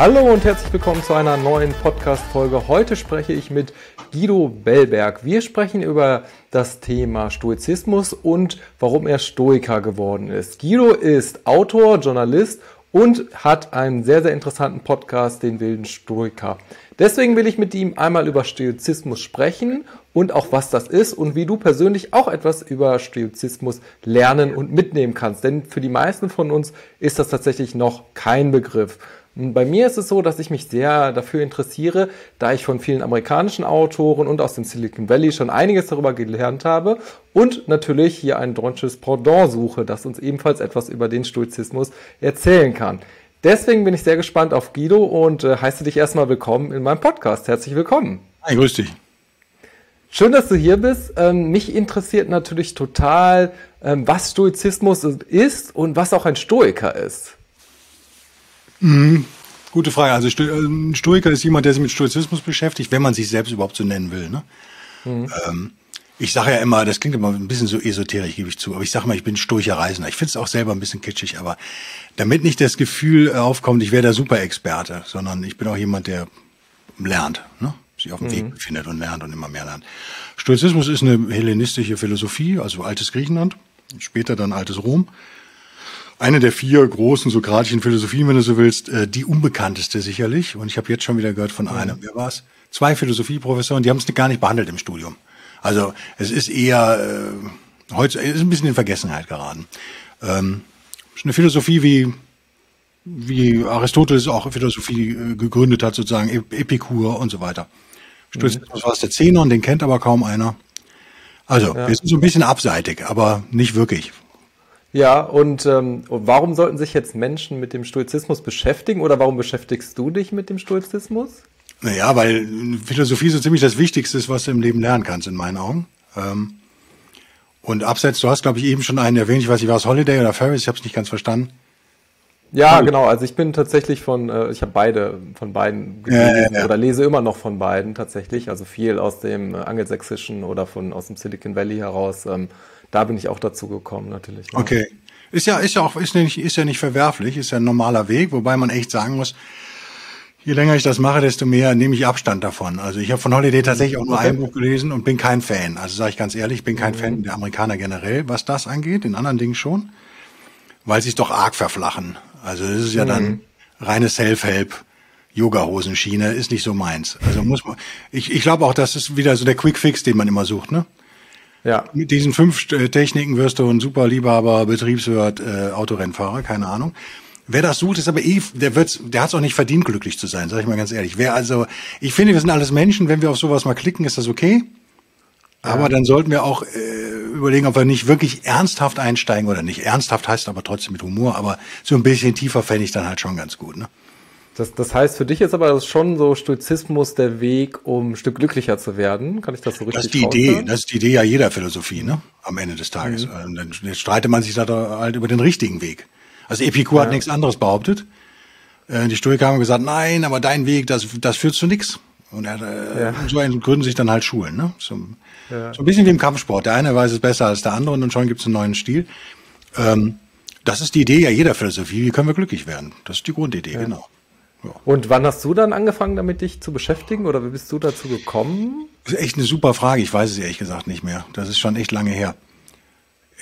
Hallo und herzlich willkommen zu einer neuen Podcast-Folge. Heute spreche ich mit Guido Bellberg. Wir sprechen über das Thema Stoizismus und warum er Stoiker geworden ist. Guido ist Autor, Journalist und hat einen sehr, sehr interessanten Podcast, den Wilden Stoiker. Deswegen will ich mit ihm einmal über Stoizismus sprechen und auch was das ist und wie du persönlich auch etwas über Stoizismus lernen und mitnehmen kannst. Denn für die meisten von uns ist das tatsächlich noch kein Begriff. Bei mir ist es so, dass ich mich sehr dafür interessiere, da ich von vielen amerikanischen Autoren und aus dem Silicon Valley schon einiges darüber gelernt habe und natürlich hier ein deutsches Pendant suche, das uns ebenfalls etwas über den Stoizismus erzählen kann. Deswegen bin ich sehr gespannt auf Guido und äh, heiße dich erstmal willkommen in meinem Podcast. Herzlich willkommen. Hi, grüß dich. Schön, dass du hier bist. Ähm, mich interessiert natürlich total, ähm, was Stoizismus ist und was auch ein Stoiker ist. Mhm. Gute Frage. Also äh, ein Stoiker ist jemand, der sich mit Stoizismus beschäftigt, wenn man sich selbst überhaupt so nennen will. Ne? Mhm. Ähm, ich sage ja immer, das klingt immer ein bisschen so esoterisch, gebe ich zu, aber ich sage mal, ich bin stoischer Reisender. Ich finde es auch selber ein bisschen kitschig, aber damit nicht das Gefühl aufkommt, ich wäre der Superexperte, sondern ich bin auch jemand, der lernt, ne? sich auf dem mhm. Weg befindet und lernt und immer mehr lernt. Stoizismus ist eine hellenistische Philosophie, also altes Griechenland, später dann altes Rom eine der vier großen sokratischen Philosophien, wenn du so willst, äh, die unbekannteste sicherlich. Und ich habe jetzt schon wieder gehört von einem, wer war's? Zwei Philosophieprofessoren, die haben es gar nicht behandelt im Studium. Also es ist eher äh, heute ist ein bisschen in Vergessenheit geraten. Ähm, ist eine Philosophie wie wie Aristoteles auch Philosophie äh, gegründet hat, sozusagen Epikur und so weiter. Stoizismus mhm. war es der Zehnern, den kennt aber kaum einer. Also, ja. wir sind so ein bisschen abseitig, aber nicht wirklich. Ja, und ähm, warum sollten sich jetzt Menschen mit dem Stoizismus beschäftigen oder warum beschäftigst du dich mit dem Stoizismus? Naja, weil Philosophie so ziemlich das Wichtigste ist, was du im Leben lernen kannst, in meinen Augen. Ähm, und abseits, du hast, glaube ich, eben schon einen erwähnt, ich weiß nicht, war es Holiday oder Ferris, ich habe es nicht ganz verstanden. Ja, genau. Also ich bin tatsächlich von, äh, ich habe beide von beiden gelesen ja, ja, ja. oder lese immer noch von beiden tatsächlich. Also viel aus dem äh, Angelsächsischen oder von aus dem Silicon Valley heraus. Ähm, da bin ich auch dazu gekommen, natürlich. Ne? Okay. Ist ja, ist ja auch, ist nicht, ist ja nicht verwerflich, ist ja ein normaler Weg, wobei man echt sagen muss, je länger ich das mache, desto mehr nehme ich Abstand davon. Also ich habe von Holiday tatsächlich auch nur okay. ein Buch gelesen und bin kein Fan. Also sage ich ganz ehrlich, bin kein mhm. Fan der Amerikaner generell, was das angeht, in anderen Dingen schon, weil sie es doch arg verflachen. Also das ist ja mhm. dann reine Self-Help. Yoga-Hosenschiene ist nicht so meins. Also muss man, ich, ich glaube auch, das ist wieder so der Quick Fix, den man immer sucht, ne? Ja. Mit diesen fünf äh, Techniken wirst du ein super Liebhaber, Betriebswirt, äh, Autorennfahrer, keine Ahnung. Wer das sucht, ist aber eh, der wird's, der hat's auch nicht verdient, glücklich zu sein, sag ich mal ganz ehrlich. Wer also, ich finde, wir sind alles Menschen, wenn wir auf sowas mal klicken, ist das okay. Aber ja. dann sollten wir auch äh, überlegen, ob wir nicht wirklich ernsthaft einsteigen oder nicht. Ernsthaft heißt aber trotzdem mit Humor, aber so ein bisschen tiefer fände ich dann halt schon ganz gut, ne? Das, das heißt, für dich ist aber das schon so Stoizismus der Weg, um ein Stück glücklicher zu werden. Kann ich das so richtig Das ist die Idee, das ist die Idee ja jeder Philosophie, ne? Am Ende des Tages. Mhm. Und dann streitet man sich da halt über den richtigen Weg. Also Epikur ja. hat nichts anderes behauptet. Äh, die Stoiker haben gesagt, nein, aber dein Weg, das, das führt zu nichts. Und er, äh, ja. so gründen sich dann halt Schulen, ne? So, ja. so ein bisschen wie im Kampfsport. Der eine weiß es besser als der andere und schon gibt es einen neuen Stil. Ähm, das ist die Idee ja jeder Philosophie. Wie können wir glücklich werden? Das ist die Grundidee, genau. Und wann hast du dann angefangen, damit dich zu beschäftigen oder wie bist du dazu gekommen? Das ist echt eine super Frage. Ich weiß es ehrlich gesagt nicht mehr. Das ist schon echt lange her.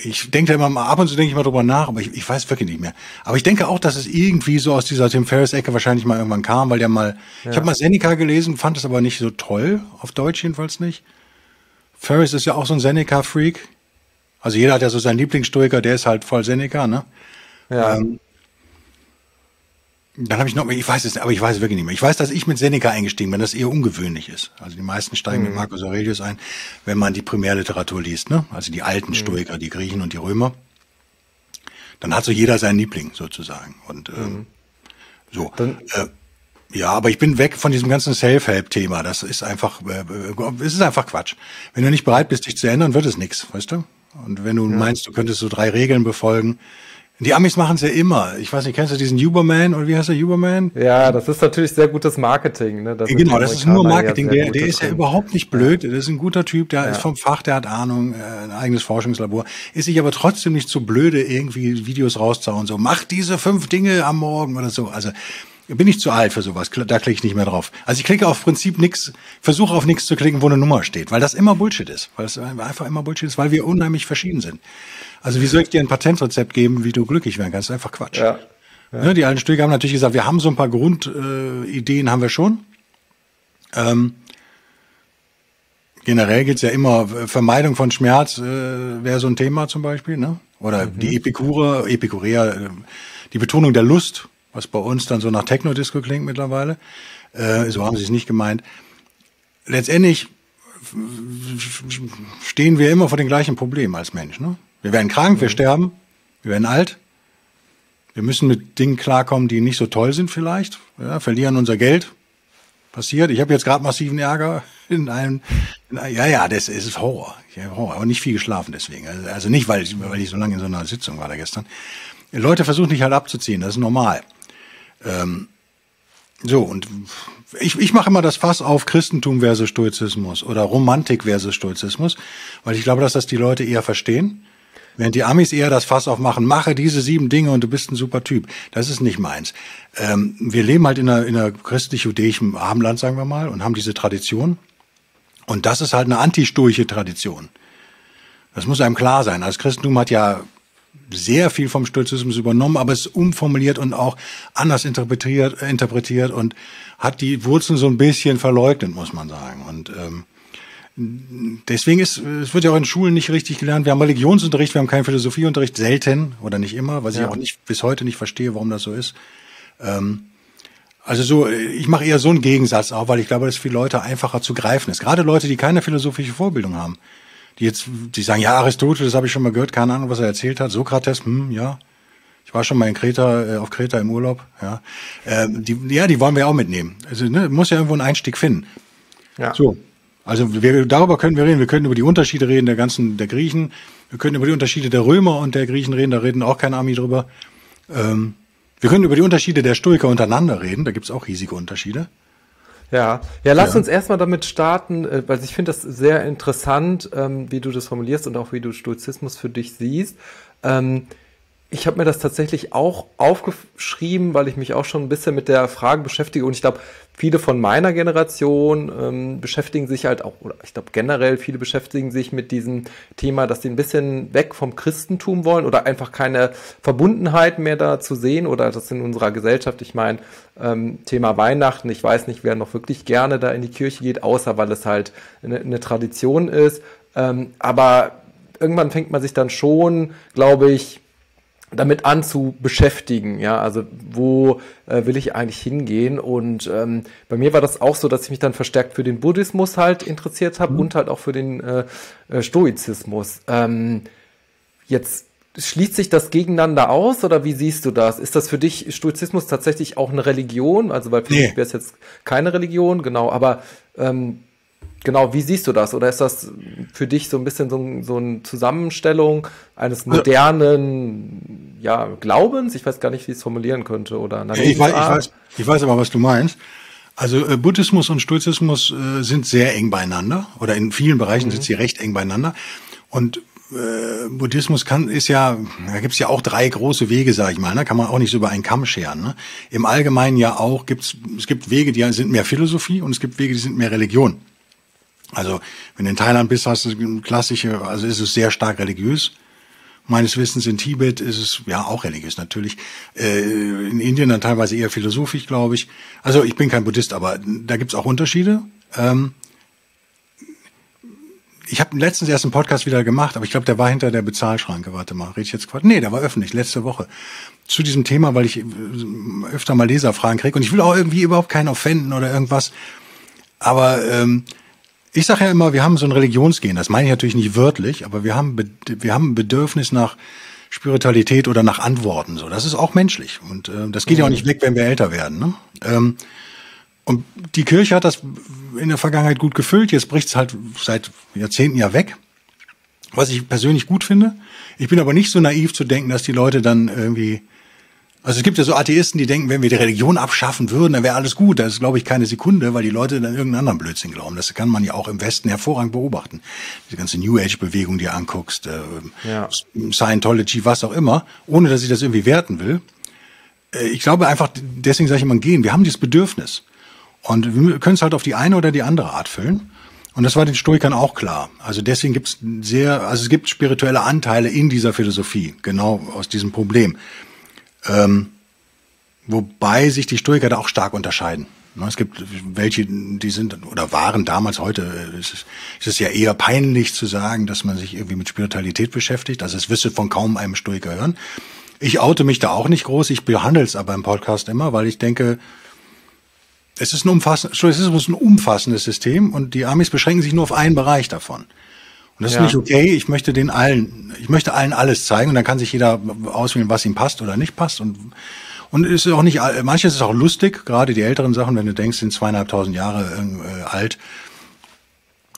Ich denke da immer mal, ab und zu denke ich mal drüber nach, aber ich, ich weiß wirklich nicht mehr. Aber ich denke auch, dass es irgendwie so aus dieser Tim Ferriss-Ecke wahrscheinlich mal irgendwann kam, weil der mal, ja. ich habe mal Seneca gelesen, fand es aber nicht so toll, auf Deutsch jedenfalls nicht. Ferris ist ja auch so ein Seneca-Freak. Also jeder hat ja so seinen Lieblingsstoiker, der ist halt voll Seneca, ne? Ja. Ähm, dann habe ich noch, ich weiß es, aber ich weiß es wirklich nicht mehr. Ich weiß, dass ich mit Seneca eingestiegen bin, das eher ungewöhnlich ist. Also die meisten steigen mhm. mit Marcus Aurelius ein, wenn man die Primärliteratur liest, ne? Also die alten mhm. Stoiker, die Griechen und die Römer. Dann hat so jeder seinen Liebling sozusagen. Und ähm, so. Dann, äh, ja, aber ich bin weg von diesem ganzen Self-Help-Thema. Das ist einfach, äh, äh, es ist einfach Quatsch. Wenn du nicht bereit bist, dich zu ändern, wird es nichts, weißt du? Und wenn du ja. meinst, du könntest so drei Regeln befolgen, die Amis machen es ja immer. Ich weiß nicht, kennst du diesen Uberman oder wie heißt der Uberman? Ja, das ist natürlich sehr gutes Marketing. Ne? Das genau, das ist nur Marketing. Der, der ist ja überhaupt nicht blöd. Das ist ein guter Typ, der ja. ist vom Fach, der hat Ahnung, äh, ein eigenes Forschungslabor. Ist sich aber trotzdem nicht so blöde, irgendwie Videos rauszuhauen. So, mach diese fünf Dinge am Morgen oder so. Also bin ich zu alt für sowas. Da klicke ich nicht mehr drauf. Also ich klicke auf Prinzip nichts, versuche auf nichts zu klicken, wo eine Nummer steht, weil das immer Bullshit ist. Weil es einfach immer Bullshit ist, weil wir unheimlich verschieden sind. Also wie soll ich dir ein Patentrezept geben, wie du glücklich werden kannst? Das ist einfach Quatsch. Ja. Ja. Ne, die alten Stücke haben natürlich gesagt, wir haben so ein paar Grundideen, äh, haben wir schon. Ähm, generell geht's ja immer, Vermeidung von Schmerz äh, wäre so ein Thema zum Beispiel, ne? Oder mhm. die Epikurer, Epikureer, äh, die Betonung der Lust, was bei uns dann so nach Techno-Disco klingt mittlerweile. Äh, so haben sie es nicht gemeint. Letztendlich stehen wir immer vor den gleichen Problemen als Mensch. Ne? Wir werden krank, wir mhm. sterben, wir werden alt. Wir müssen mit Dingen klarkommen, die nicht so toll sind vielleicht. Ja, verlieren unser Geld. Passiert. Ich habe jetzt gerade massiven Ärger in einem. In ja, ja, das ist Horror. Ich habe Horror, aber nicht viel geschlafen deswegen. Also, also nicht, weil ich, weil ich so lange in so einer Sitzung war da gestern. Leute versuchen dich halt abzuziehen, das ist normal. Ähm, so, und ich, ich mache immer das Fass auf Christentum versus Stoizismus oder Romantik versus Stoizismus, weil ich glaube, dass das die Leute eher verstehen. Während die Amis eher das Fass aufmachen, mache diese sieben Dinge und du bist ein super Typ. Das ist nicht meins. Ähm, wir leben halt in einer, in einer christlich-judäischen Abendland, sagen wir mal, und haben diese Tradition. Und das ist halt eine antistoische Tradition. Das muss einem klar sein. Das Christentum hat ja sehr viel vom Stoizismus übernommen, aber es umformuliert und auch anders interpretiert, interpretiert und hat die Wurzeln so ein bisschen verleugnet, muss man sagen. Und ähm, deswegen ist, es wird ja auch in Schulen nicht richtig gelernt. Wir haben Religionsunterricht, wir haben keinen Philosophieunterricht, selten oder nicht immer, was ja. ich auch nicht bis heute nicht verstehe, warum das so ist. Ähm, also so, ich mache eher so einen Gegensatz auch, weil ich glaube, dass viele Leute einfacher zu greifen ist. Gerade Leute, die keine philosophische Vorbildung haben die jetzt, die sagen, ja, Aristoteles habe ich schon mal gehört, keine Ahnung, was er erzählt hat. Sokrates, hm, ja. Ich war schon mal in Kreta, äh, auf Kreta im Urlaub, ja. Äh, die, ja, die wollen wir auch mitnehmen. Also, ne, muss ja irgendwo einen Einstieg finden. Ja. So. Also wir, darüber können wir reden. Wir können über die Unterschiede reden der ganzen, der Griechen. Wir können über die Unterschiede der Römer und der Griechen reden. Da reden auch keine Army drüber. Ähm, wir können über die Unterschiede der Stoiker untereinander reden. Da gibt's auch riesige Unterschiede. Ja, ja, lass ja. uns erstmal damit starten, äh, weil ich finde das sehr interessant, ähm, wie du das formulierst und auch wie du Stoizismus für dich siehst. Ich habe mir das tatsächlich auch aufgeschrieben, weil ich mich auch schon ein bisschen mit der Frage beschäftige. Und ich glaube, viele von meiner Generation ähm, beschäftigen sich halt auch, oder ich glaube generell viele beschäftigen sich mit diesem Thema, dass sie ein bisschen weg vom Christentum wollen oder einfach keine Verbundenheit mehr da zu sehen oder das in unserer Gesellschaft, ich meine, ähm, Thema Weihnachten, ich weiß nicht, wer noch wirklich gerne da in die Kirche geht, außer weil es halt eine, eine Tradition ist, ähm, aber irgendwann fängt man sich dann schon, glaube ich, damit an zu beschäftigen, ja, also wo äh, will ich eigentlich hingehen und ähm, bei mir war das auch so, dass ich mich dann verstärkt für den Buddhismus halt interessiert habe mhm. und halt auch für den äh, äh, Stoizismus. Ähm, jetzt schließt sich das gegeneinander aus oder wie siehst du das? Ist das für dich Stoizismus tatsächlich auch eine Religion? Also weil für nee. mich wäre es jetzt keine Religion, genau, aber ähm, Genau, wie siehst du das? Oder ist das für dich so ein bisschen so, so eine Zusammenstellung eines modernen ja, Glaubens? Ich weiß gar nicht, wie ich es formulieren könnte. Oder ich, weiß, ich, weiß, ich weiß aber, was du meinst. Also äh, Buddhismus und Stoizismus äh, sind sehr eng beieinander oder in vielen Bereichen mhm. sind sie recht eng beieinander. Und äh, Buddhismus kann ist ja, da gibt's ja auch drei große Wege, sage ich mal, ne? kann man auch nicht so über einen Kamm scheren. Ne? Im Allgemeinen ja auch gibt's es gibt Wege, die sind mehr Philosophie und es gibt Wege, die sind mehr Religion. Also, wenn du in Thailand bist, hast du klassische, also ist es sehr stark religiös. Meines Wissens in Tibet ist es ja auch religiös natürlich. Äh, in Indien dann teilweise eher philosophisch, glaube ich. Also ich bin kein Buddhist, aber da gibt's auch Unterschiede. Ähm, ich habe letztens erst einen Podcast wieder gemacht, aber ich glaube, der war hinter der Bezahlschranke. Warte mal, rede ich jetzt Quatsch? Nee, der war öffentlich, letzte Woche. Zu diesem Thema, weil ich äh, öfter mal Leserfragen kriege und ich will auch irgendwie überhaupt keinen offenden oder irgendwas. Aber ähm, ich sage ja immer, wir haben so ein Religionsgehen. Das meine ich natürlich nicht wörtlich, aber wir haben, wir haben ein Bedürfnis nach Spiritualität oder nach Antworten. So, das ist auch menschlich und äh, das geht ja auch nicht weg, wenn wir älter werden. Ne? Ähm, und die Kirche hat das in der Vergangenheit gut gefüllt. Jetzt bricht es halt seit Jahrzehnten ja weg, was ich persönlich gut finde. Ich bin aber nicht so naiv zu denken, dass die Leute dann irgendwie also es gibt ja so Atheisten, die denken, wenn wir die Religion abschaffen würden, dann wäre alles gut. Das ist, glaube ich, keine Sekunde, weil die Leute dann irgendeinen anderen Blödsinn glauben. Das kann man ja auch im Westen hervorragend beobachten. Diese ganze New Age-Bewegung, die du anguckst, äh, ja. Scientology, was auch immer, ohne dass ich das irgendwie werten will. äh, ich glaube einfach, deswegen sage ich immer gehen. Wir haben dieses Bedürfnis. Und wir können es halt auf die eine oder die andere Art füllen. Und das war den Stoikern auch klar. Also deswegen gibt es sehr, also es gibt spirituelle Anteile in dieser Philosophie, genau aus diesem Problem. Ähm, wobei sich die Stoiker da auch stark unterscheiden. Ne, es gibt welche, die sind oder waren damals, heute äh, ist es, ist es ja eher peinlich zu sagen, dass man sich irgendwie mit Spiritualität beschäftigt. Also es wirst von kaum einem Stoiker hören. Ich oute mich da auch nicht groß, ich behandle es aber im Podcast immer, weil ich denke, es ist ein, umfassendes, es ist ein umfassendes System und die Amis beschränken sich nur auf einen Bereich davon. Und das ja. ist nicht okay. Ich möchte den allen, ich möchte allen alles zeigen und dann kann sich jeder auswählen, was ihm passt oder nicht passt und und ist auch nicht, manches ist auch lustig, gerade die älteren Sachen, wenn du denkst, sind zweieinhalbtausend Jahre äh, alt.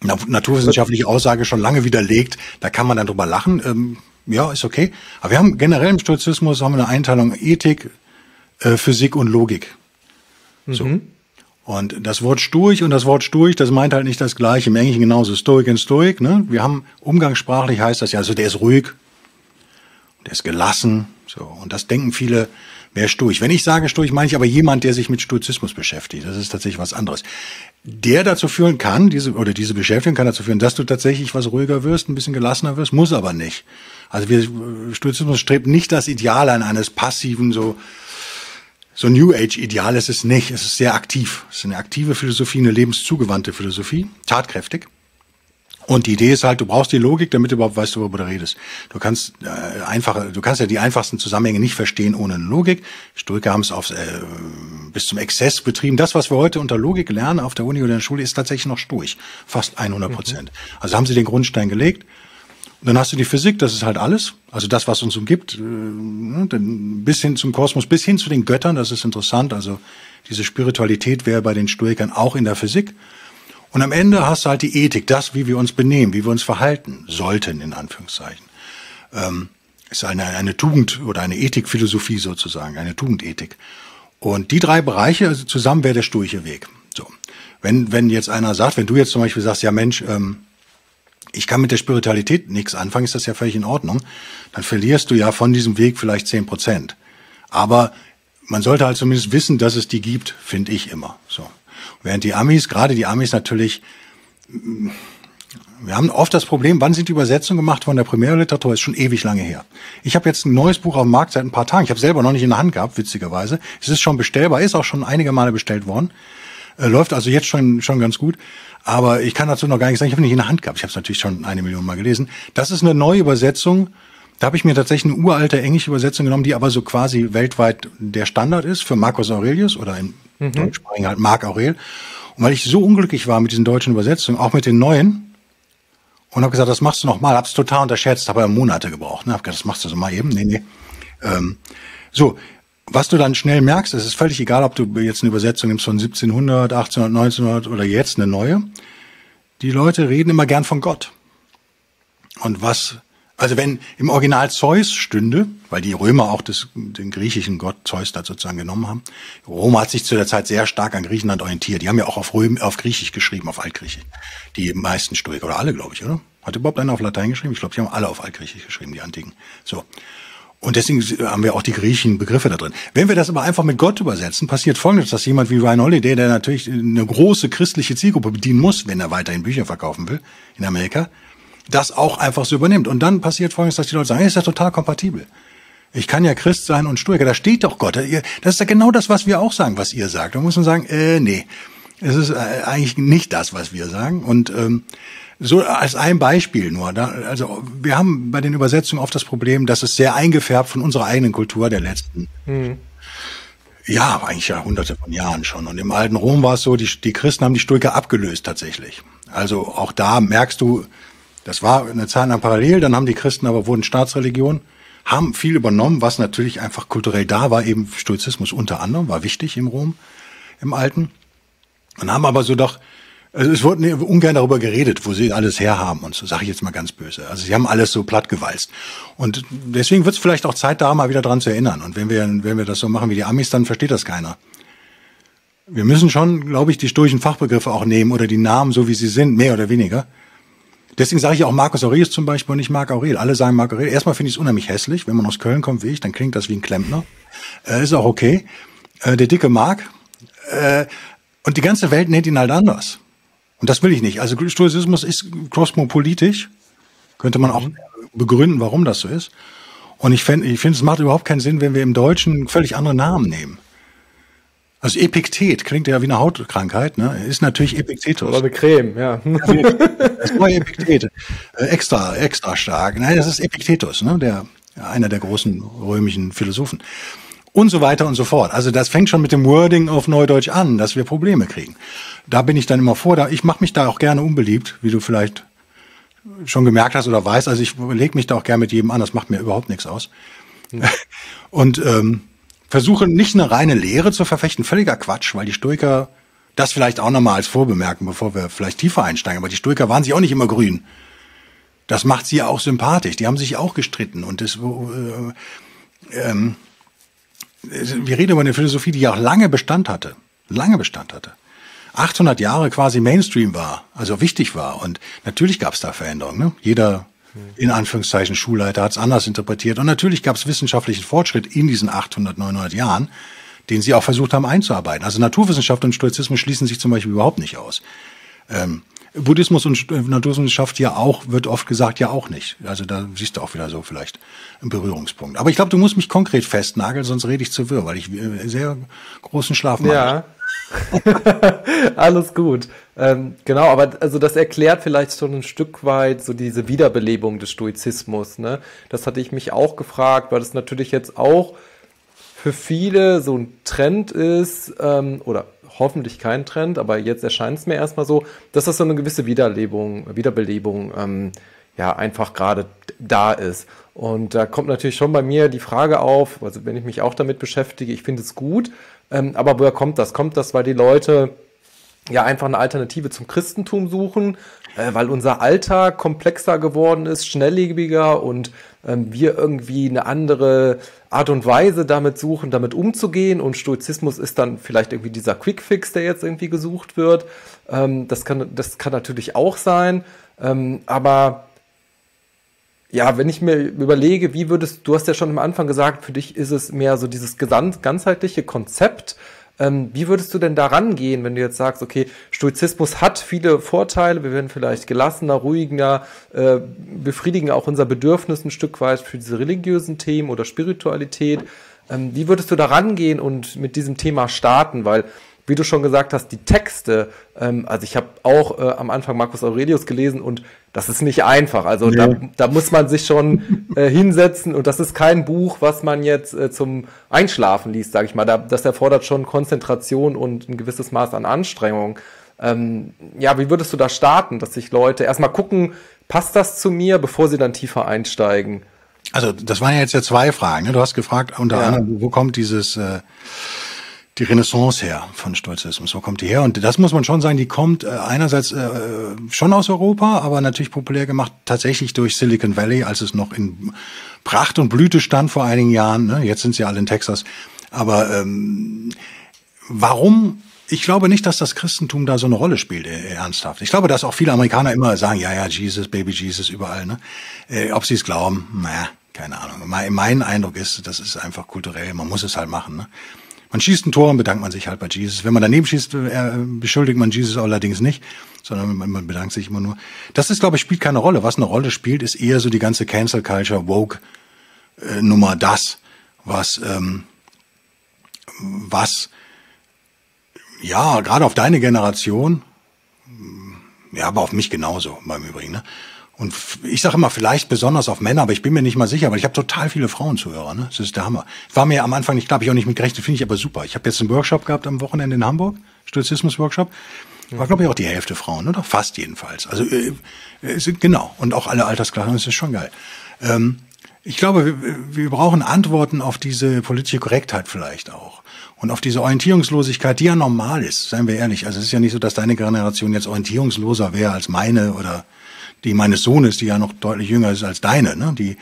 Naturwissenschaftliche Aussage schon lange widerlegt, da kann man dann drüber lachen. Ähm, ja, ist okay. Aber wir haben generell im Stoizismus haben wir eine Einteilung Ethik, äh, Physik und Logik. So. Mhm. Und das Wort Stoik und das Wort Stoik, das meint halt nicht das Gleiche. Im Englischen genauso Stoik und Stoik. Ne? Wir haben umgangssprachlich heißt das ja, also der ist ruhig, der ist gelassen. So und das denken viele, wer Stoik. Wenn ich sage Stoik, meine ich aber jemand, der sich mit Stoizismus beschäftigt. Das ist tatsächlich was anderes. Der dazu führen kann, diese oder diese Beschäftigung kann dazu führen, dass du tatsächlich was ruhiger wirst, ein bisschen gelassener wirst, muss aber nicht. Also wir Stoizismus strebt nicht das Ideal an eines passiven so so New Age-Ideal ist es nicht. Es ist sehr aktiv. Es ist eine aktive Philosophie, eine lebenszugewandte Philosophie, tatkräftig. Und die Idee ist halt, du brauchst die Logik, damit du überhaupt weißt, worüber du redest. Du kannst äh, einfache, du kannst ja die einfachsten Zusammenhänge nicht verstehen ohne Logik. Stoiker haben es aufs, äh, bis zum Exzess betrieben. Das, was wir heute unter Logik lernen auf der Uni oder in der Schule, ist tatsächlich noch stoisch. Fast 100 Prozent. Mhm. Also haben sie den Grundstein gelegt. Dann hast du die Physik, das ist halt alles. Also das, was uns umgibt, äh, ne, bis hin zum Kosmos, bis hin zu den Göttern, das ist interessant. Also diese Spiritualität wäre bei den Stoikern auch in der Physik. Und am Ende hast du halt die Ethik, das, wie wir uns benehmen, wie wir uns verhalten sollten, in Anführungszeichen. Ähm, ist eine, eine Tugend oder eine Ethikphilosophie sozusagen, eine Tugendethik. Und die drei Bereiche, also zusammen wäre der stoische Weg. So. Wenn, wenn jetzt einer sagt, wenn du jetzt zum Beispiel sagst, ja Mensch, ähm, ich kann mit der Spiritualität nichts anfangen, ist das ja völlig in Ordnung. Dann verlierst du ja von diesem Weg vielleicht zehn Prozent. Aber man sollte halt zumindest wissen, dass es die gibt, finde ich immer. So. Während die Amis, gerade die Amis natürlich, wir haben oft das Problem, wann sind die Übersetzungen gemacht von der Primärliteratur? Ist schon ewig lange her. Ich habe jetzt ein neues Buch auf dem Markt seit ein paar Tagen. Ich habe selber noch nicht in der Hand gehabt, witzigerweise. Es ist schon bestellbar, ist auch schon einige Male bestellt worden. Äh, läuft also jetzt schon, schon ganz gut. Aber ich kann dazu noch gar nichts sagen. Ich habe nicht in der Hand gehabt. Ich habe es natürlich schon eine Million Mal gelesen. Das ist eine neue Übersetzung. Da habe ich mir tatsächlich eine uralte englische Übersetzung genommen, die aber so quasi weltweit der Standard ist für Marcus Aurelius oder im mhm. Deutschsprachigen halt Marc Aurel. Und weil ich so unglücklich war mit diesen deutschen Übersetzungen, auch mit den neuen, und habe gesagt, das machst du noch mal, hab's total unterschätzt, habe ja Monate gebraucht. Ne? Hab gesagt, das machst du so mal eben. Nee, nee. Ähm, so, was du dann schnell merkst, es ist völlig egal, ob du jetzt eine Übersetzung nimmst von 1700, 1800, 1900 oder jetzt eine neue. Die Leute reden immer gern von Gott. Und was, also wenn im Original Zeus stünde, weil die Römer auch das, den griechischen Gott Zeus da sozusagen genommen haben. Rom hat sich zu der Zeit sehr stark an Griechenland orientiert. Die haben ja auch auf, Röm, auf Griechisch geschrieben, auf Altgriechisch. Die meisten Stoiker, oder alle, glaube ich, oder? Hat überhaupt einer auf Latein geschrieben? Ich glaube, die haben alle auf Altgriechisch geschrieben, die Antiken. So. Und deswegen haben wir auch die griechischen Begriffe da drin. Wenn wir das aber einfach mit Gott übersetzen, passiert Folgendes, dass jemand wie Ryan Holiday, der natürlich eine große christliche Zielgruppe bedienen muss, wenn er weiterhin Bücher verkaufen will in Amerika, das auch einfach so übernimmt. Und dann passiert Folgendes, dass die Leute sagen, hey, ist ja total kompatibel. Ich kann ja Christ sein und Stoiker. Da steht doch Gott. Das ist ja genau das, was wir auch sagen, was ihr sagt. Da muss man sagen, äh, nee, es ist äh, eigentlich nicht das, was wir sagen. Und ähm, so als ein Beispiel nur. Da, also wir haben bei den Übersetzungen oft das Problem, dass es sehr eingefärbt von unserer eigenen Kultur der letzten. Mhm. Ja, eigentlich ja hunderte von Jahren schon. Und im alten Rom war es so, die, die Christen haben die Stoiker abgelöst tatsächlich. Also auch da merkst du, das war eine Zeit lang parallel, dann haben die Christen aber wurden Staatsreligion, haben viel übernommen, was natürlich einfach kulturell da war, eben Stoizismus unter anderem, war wichtig im Rom, im Alten. Und haben aber so doch also es wurde ungern darüber geredet, wo sie alles herhaben und so, sage ich jetzt mal ganz böse. Also sie haben alles so plattgewalzt. Und deswegen wird es vielleicht auch Zeit, da mal wieder dran zu erinnern. Und wenn wir, wenn wir das so machen wie die Amis, dann versteht das keiner. Wir müssen schon, glaube ich, die stoischen Fachbegriffe auch nehmen oder die Namen, so wie sie sind, mehr oder weniger. deswegen sage ich auch Markus Aurelius zum Beispiel und nicht Marc Aurel. Alle sagen Marc Aurel. Erstmal finde ich es unheimlich hässlich. Wenn man aus Köln kommt wie ich, dann klingt das wie ein Klempner. Äh, ist auch okay. Äh, der dicke Marc. Äh, und die ganze Welt nennt ihn halt anders. Und das will ich nicht. Also Stoizismus ist kosmopolitisch. Könnte man auch begründen, warum das so ist. Und ich finde, ich finde, es macht überhaupt keinen Sinn, wenn wir im Deutschen völlig andere Namen nehmen. Also Epiktet klingt ja wie eine Hautkrankheit, ne? Ist natürlich Epiktetus. Oder eine Creme, ja. Das war Epiktet. Äh, extra, extra stark. Nein, das ist Epiktetus, ne? Der, einer der großen römischen Philosophen. Und so weiter und so fort. Also das fängt schon mit dem Wording auf Neudeutsch an, dass wir Probleme kriegen. Da bin ich dann immer vor. Da, ich mache mich da auch gerne unbeliebt, wie du vielleicht schon gemerkt hast oder weißt. Also ich lege mich da auch gerne mit jedem an. Das macht mir überhaupt nichts aus. Hm. Und ähm, versuche nicht eine reine Lehre zu verfechten, völliger Quatsch, weil die Stoiker, das vielleicht auch nochmal als Vorbemerken, bevor wir vielleicht tiefer einsteigen, aber die Stoiker waren sich auch nicht immer grün. Das macht sie auch sympathisch. Die haben sich auch gestritten und das, äh, ähm, wir reden über eine Philosophie, die ja auch lange Bestand hatte, lange Bestand hatte. 800 Jahre quasi Mainstream war, also wichtig war. Und natürlich gab es da Veränderungen. Ne? Jeder in Anführungszeichen Schulleiter hat es anders interpretiert. Und natürlich gab es wissenschaftlichen Fortschritt in diesen 800, 900 Jahren, den sie auch versucht haben einzuarbeiten. Also Naturwissenschaft und Stoizismus schließen sich zum Beispiel überhaupt nicht aus. Ähm, Buddhismus und Naturwissenschaft ja auch, wird oft gesagt, ja auch nicht. Also da siehst du auch wieder so vielleicht einen Berührungspunkt. Aber ich glaube, du musst mich konkret festnageln, sonst rede ich zu wirr, weil ich äh, sehr großen Schlaf mache. Ja, Alles gut. Ähm, genau, aber also das erklärt vielleicht schon ein Stück weit so diese Wiederbelebung des Stoizismus. Ne? Das hatte ich mich auch gefragt, weil das natürlich jetzt auch für viele so ein Trend ist, ähm, oder hoffentlich kein Trend, aber jetzt erscheint es mir erstmal so, dass das so eine gewisse Wiederlebung, Wiederbelebung ähm, ja einfach gerade da ist. Und da kommt natürlich schon bei mir die Frage auf, also wenn ich mich auch damit beschäftige, ich finde es gut, ähm, aber woher kommt das? Kommt das, weil die Leute ja einfach eine Alternative zum Christentum suchen, äh, weil unser Alltag komplexer geworden ist, schnelllebiger und ähm, wir irgendwie eine andere Art und Weise damit suchen, damit umzugehen und Stoizismus ist dann vielleicht irgendwie dieser Quickfix, der jetzt irgendwie gesucht wird. Ähm, das, kann, das kann natürlich auch sein, ähm, aber ja, wenn ich mir überlege, wie würdest du hast ja schon am Anfang gesagt, für dich ist es mehr so dieses gesamt, ganzheitliche Konzept. Ähm, wie würdest du denn da rangehen, wenn du jetzt sagst, okay, Stoizismus hat viele Vorteile, wir werden vielleicht gelassener, ruhiger, äh, befriedigen auch unser Bedürfnis ein Stück weit für diese religiösen Themen oder Spiritualität. Ähm, wie würdest du da rangehen und mit diesem Thema starten? Weil wie du schon gesagt hast, die Texte, ähm, also ich habe auch äh, am Anfang Marcus Aurelius gelesen und das ist nicht einfach. Also nee. da, da muss man sich schon äh, hinsetzen und das ist kein Buch, was man jetzt äh, zum Einschlafen liest, sage ich mal. Da, das erfordert schon Konzentration und ein gewisses Maß an Anstrengung. Ähm, ja, wie würdest du da starten, dass sich Leute erstmal gucken, passt das zu mir, bevor sie dann tiefer einsteigen? Also das waren ja jetzt ja zwei Fragen. Ne? Du hast gefragt unter ja. anderem, wo kommt dieses äh, die Renaissance her von Stoizismus. Wo kommt die her? Und das muss man schon sagen, die kommt äh, einerseits äh, schon aus Europa, aber natürlich populär gemacht tatsächlich durch Silicon Valley, als es noch in Pracht und Blüte stand vor einigen Jahren. Ne? Jetzt sind sie alle in Texas. Aber ähm, warum ich glaube nicht, dass das Christentum da so eine Rolle spielt, äh, ernsthaft. Ich glaube, dass auch viele Amerikaner immer sagen, ja, ja, Jesus, Baby Jesus, überall. Ne? Äh, ob sie es glauben, naja, keine Ahnung. Mein, mein Eindruck ist, das ist einfach kulturell, man muss es halt machen. Ne? Man schießt ein Tor und bedankt man sich halt bei Jesus. Wenn man daneben schießt, äh, beschuldigt man Jesus allerdings nicht, sondern man bedankt sich immer nur. Das ist, glaube ich, spielt keine Rolle. Was eine Rolle spielt, ist eher so die ganze Cancel Culture, Woke äh, Nummer, das, was, ähm, was, ja, gerade auf deine Generation, ja, aber auf mich genauso beim Übrigen, ne? Und ich sage immer, vielleicht besonders auf Männer, aber ich bin mir nicht mal sicher, weil ich habe total viele Frauenzuhörer. Ne? Das ist der Hammer. War mir am Anfang nicht klar, ich auch nicht mit gerechnet, finde ich aber super. Ich habe jetzt einen Workshop gehabt am Wochenende in Hamburg, Stoizismus-Workshop. War, glaube ich, auch die Hälfte Frauen, oder? Fast jedenfalls. Also äh, äh, genau. Und auch alle Altersklassen, das ist schon geil. Ähm, ich glaube, wir, wir brauchen Antworten auf diese politische Korrektheit vielleicht auch. Und auf diese Orientierungslosigkeit, die ja normal ist, seien wir ehrlich. Also es ist ja nicht so, dass deine Generation jetzt orientierungsloser wäre als meine oder die meines Sohnes, die ja noch deutlich jünger ist als deine, ne? Die,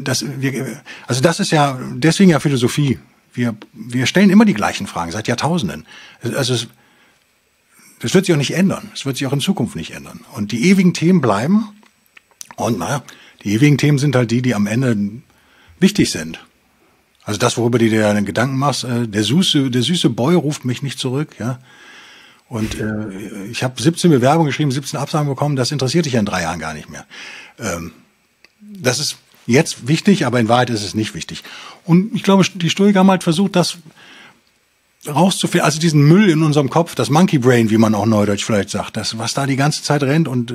das, wir, also das ist ja deswegen ja Philosophie. Wir, wir stellen immer die gleichen Fragen seit Jahrtausenden. Also das wird sich auch nicht ändern. Es wird sich auch in Zukunft nicht ändern. Und die ewigen Themen bleiben. Und naja, die ewigen Themen sind halt die, die am Ende wichtig sind. Also das, worüber du dir Gedanken machst, äh, der süße, der süße Boy ruft mich nicht zurück, ja. Und äh, ich habe 17 Bewerbungen geschrieben, 17 Absagen bekommen, das interessiert dich ja in drei Jahren gar nicht mehr. Ähm, das ist jetzt wichtig, aber in Wahrheit ist es nicht wichtig. Und ich glaube, die Stoiker haben halt versucht, das rauszufinden, also diesen Müll in unserem Kopf, das Monkey Brain, wie man auch neudeutsch vielleicht sagt, das, was da die ganze Zeit rennt und äh,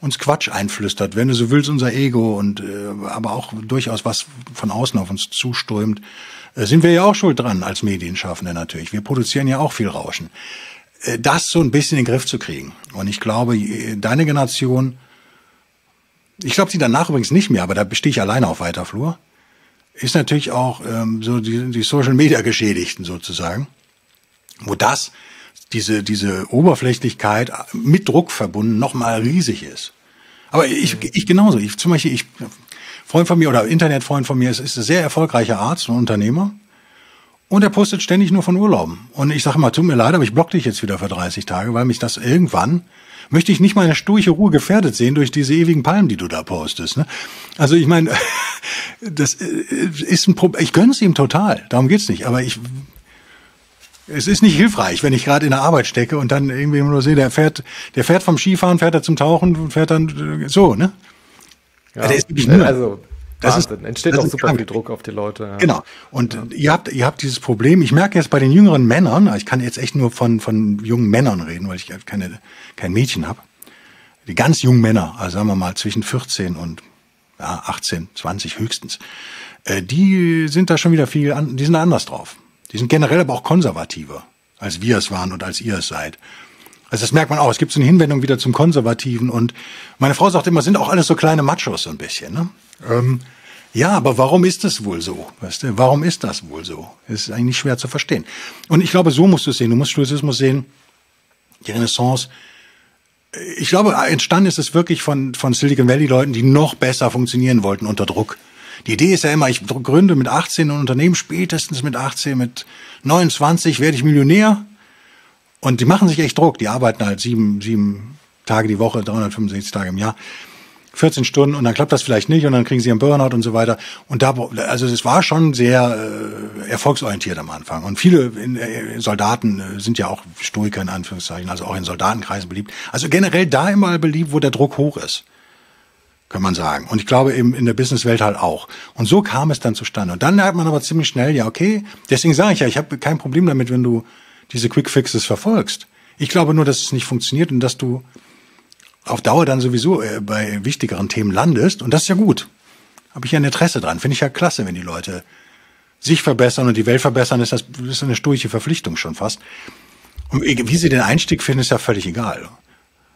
uns Quatsch einflüstert, wenn du so willst, unser Ego und äh, aber auch durchaus was von außen auf uns zuströmt, äh, sind wir ja auch schuld dran als Medienschaffende natürlich. Wir produzieren ja auch viel Rauschen. Äh, das so ein bisschen in den Griff zu kriegen. Und ich glaube, deine Generation, ich glaube, sie danach übrigens nicht mehr, aber da bestehe ich alleine auf weiter Flur ist natürlich auch ähm, so die, die Social Media Geschädigten sozusagen, wo das diese diese Oberflächlichkeit mit Druck verbunden nochmal riesig ist. Aber ich, ich genauso. Ich zum Beispiel ich Freund von mir oder Internetfreund von mir ist, ist ein sehr erfolgreicher Arzt und Unternehmer. Und er postet ständig nur von Urlauben. Und ich sage mal, tut mir leid, aber ich block dich jetzt wieder für 30 Tage, weil mich das irgendwann möchte ich nicht meine sturche Ruhe gefährdet sehen durch diese ewigen Palmen, die du da postest. Ne? Also ich meine, das äh, ist ein Problem. Ich gönne es ihm total, darum geht's nicht. Aber ich, es ist nicht hilfreich, wenn ich gerade in der Arbeit stecke und dann irgendwie nur sehe, der fährt, der fährt vom Skifahren, fährt er zum Tauchen und fährt dann äh, so, ne? Ja, also das Wahnsinn. ist, entsteht das auch super viel Druck auf die Leute. Ja. Genau. Und ja. ihr habt, ihr habt dieses Problem. Ich merke jetzt bei den jüngeren Männern, ich kann jetzt echt nur von, von jungen Männern reden, weil ich keine, kein Mädchen habe. Die ganz jungen Männer, also sagen wir mal zwischen 14 und ja, 18, 20 höchstens, äh, die sind da schon wieder viel, an, die sind anders drauf. Die sind generell aber auch konservativer, als wir es waren und als ihr es seid. Also das merkt man auch. Es gibt so eine Hinwendung wieder zum Konservativen. Und meine Frau sagt immer, sind auch alles so kleine Machos so ein bisschen. Ne? Ähm, ja, aber warum ist das wohl so? Weißt du, warum ist das wohl so? Das ist eigentlich schwer zu verstehen. Und ich glaube, so musst du es sehen. Du musst Stoizismus sehen, die Renaissance. Ich glaube, entstanden ist es wirklich von, von Silicon Valley Leuten, die noch besser funktionieren wollten unter Druck. Die Idee ist ja immer, ich gründe mit 18 ein Unternehmen, spätestens mit 18, mit 29 werde ich Millionär. Und die machen sich echt Druck. Die arbeiten halt sieben, sieben Tage die Woche, 365 Tage im Jahr. 14 Stunden und dann klappt das vielleicht nicht und dann kriegen sie einen Burnout und so weiter. Und da, also es war schon sehr äh, erfolgsorientiert am Anfang. Und viele in, äh, Soldaten äh, sind ja auch Stoiker in Anführungszeichen, also auch in Soldatenkreisen beliebt. Also generell da immer beliebt, wo der Druck hoch ist, kann man sagen. Und ich glaube eben in der Businesswelt halt auch. Und so kam es dann zustande. Und dann merkt man aber ziemlich schnell, ja okay, deswegen sage ich ja, ich habe kein Problem damit, wenn du diese Quick Fixes verfolgst. Ich glaube nur, dass es nicht funktioniert und dass du auf Dauer dann sowieso äh, bei wichtigeren Themen landest. Und das ist ja gut. Habe ich ja ein Interesse dran. Finde ich ja klasse, wenn die Leute sich verbessern und die Welt verbessern, ist das, ist eine sturche Verpflichtung schon fast. Und wie sie den Einstieg finden, ist ja völlig egal.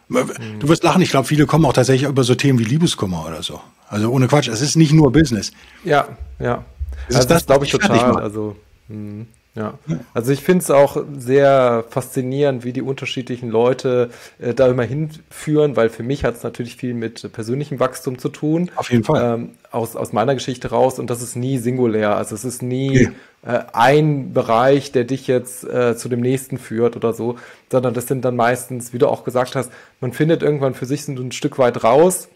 Du wirst lachen, ich glaube, viele kommen auch tatsächlich über so Themen wie Liebeskummer oder so. Also ohne Quatsch, es ist nicht nur Business. Ja, ja. Das, also das, das glaube ich total. Also, mh. Ja, also ich finde es auch sehr faszinierend, wie die unterschiedlichen Leute äh, da immer hinführen, weil für mich hat es natürlich viel mit persönlichem Wachstum zu tun. Auf jeden Fall. Ähm, aus, aus meiner Geschichte raus und das ist nie singulär. Also es ist nie nee. äh, ein Bereich, der dich jetzt äh, zu dem nächsten führt oder so, sondern das sind dann meistens, wie du auch gesagt hast, man findet irgendwann für sich so ein Stück weit raus.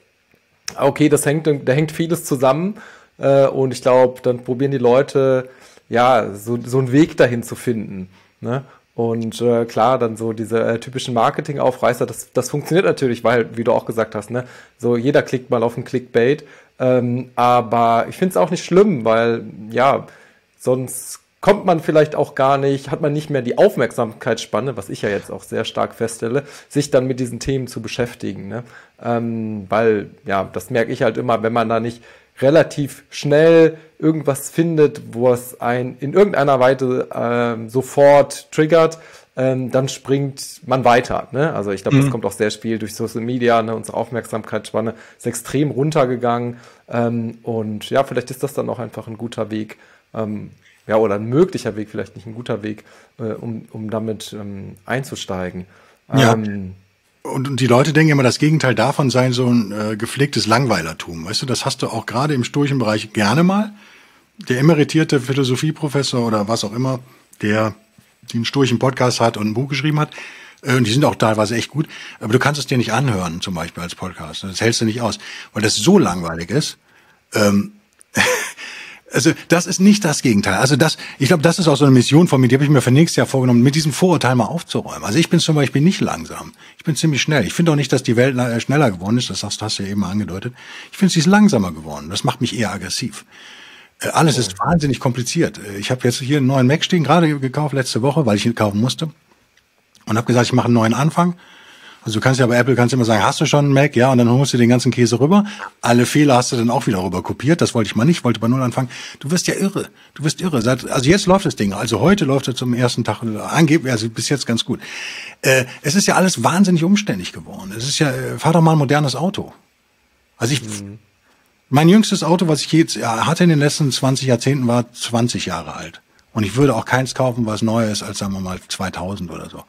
Okay, das hängt, da hängt vieles zusammen äh, und ich glaube, dann probieren die Leute ja, so, so einen Weg dahin zu finden. Ne? Und äh, klar, dann so diese äh, typischen Marketing-Aufreißer, das, das funktioniert natürlich, weil, wie du auch gesagt hast, ne, so jeder klickt mal auf ein Clickbait. Ähm, aber ich finde es auch nicht schlimm, weil ja, sonst kommt man vielleicht auch gar nicht, hat man nicht mehr die Aufmerksamkeitsspanne, was ich ja jetzt auch sehr stark feststelle, sich dann mit diesen Themen zu beschäftigen. Ne? Ähm, weil, ja, das merke ich halt immer, wenn man da nicht relativ schnell irgendwas findet, wo es ein in irgendeiner Weise ähm, sofort triggert, ähm, dann springt man weiter. Ne? Also ich glaube, mhm. das kommt auch sehr viel durch Social Media. Ne? Unsere Aufmerksamkeitsspanne ist extrem runtergegangen. Ähm, und ja, vielleicht ist das dann auch einfach ein guter Weg. Ähm, ja, oder ein möglicher Weg, vielleicht nicht ein guter Weg, äh, um, um damit ähm, einzusteigen. Ja. Ähm, und, und die Leute denken immer, das Gegenteil davon sei so ein äh, gepflegtes Langweilertum. Weißt du, das hast du auch gerade im stoischen Bereich gerne mal. Der emeritierte Philosophieprofessor oder was auch immer, der den stoischen Podcast hat und ein Buch geschrieben hat, Äh, und die sind auch teilweise echt gut. Aber du kannst es dir nicht anhören, zum Beispiel als Podcast. Das hältst du nicht aus, weil das so langweilig ist. Ähm, also das ist nicht das Gegenteil. Also das, ich glaube, das ist auch so eine Mission von mir, die habe ich mir für nächstes Jahr vorgenommen, mit diesem Vorurteil mal aufzuräumen. Also ich bin zum Beispiel nicht langsam. Ich bin ziemlich schnell. Ich finde auch nicht, dass die Welt äh, schneller geworden ist. Das hast, hast du ja eben angedeutet. Ich finde, sie ist langsamer geworden. Das macht mich eher aggressiv. Äh, alles ist wahnsinnig kompliziert. Äh, ich habe jetzt hier einen neuen Mac stehen, gerade gekauft letzte Woche, weil ich ihn kaufen musste. Und habe gesagt, ich mache einen neuen Anfang. Also du kannst ja bei Apple kannst immer sagen, hast du schon einen Mac? Ja, und dann holst du den ganzen Käse rüber. Alle Fehler hast du dann auch wieder rüber kopiert. Das wollte ich mal nicht, wollte bei Null anfangen. Du wirst ja irre. Du wirst irre. Also jetzt läuft das Ding. Also heute läuft es zum ersten Tag angeblich, also bis jetzt ganz gut. Äh, es ist ja alles wahnsinnig umständlich geworden. Es ist ja, äh, fahr doch mal ein modernes Auto. Also ich, mhm. mein jüngstes Auto, was ich jetzt hatte in den letzten 20 Jahrzehnten, war 20 Jahre alt. Und ich würde auch keins kaufen, was neuer ist als, sagen wir mal, 2000 oder so.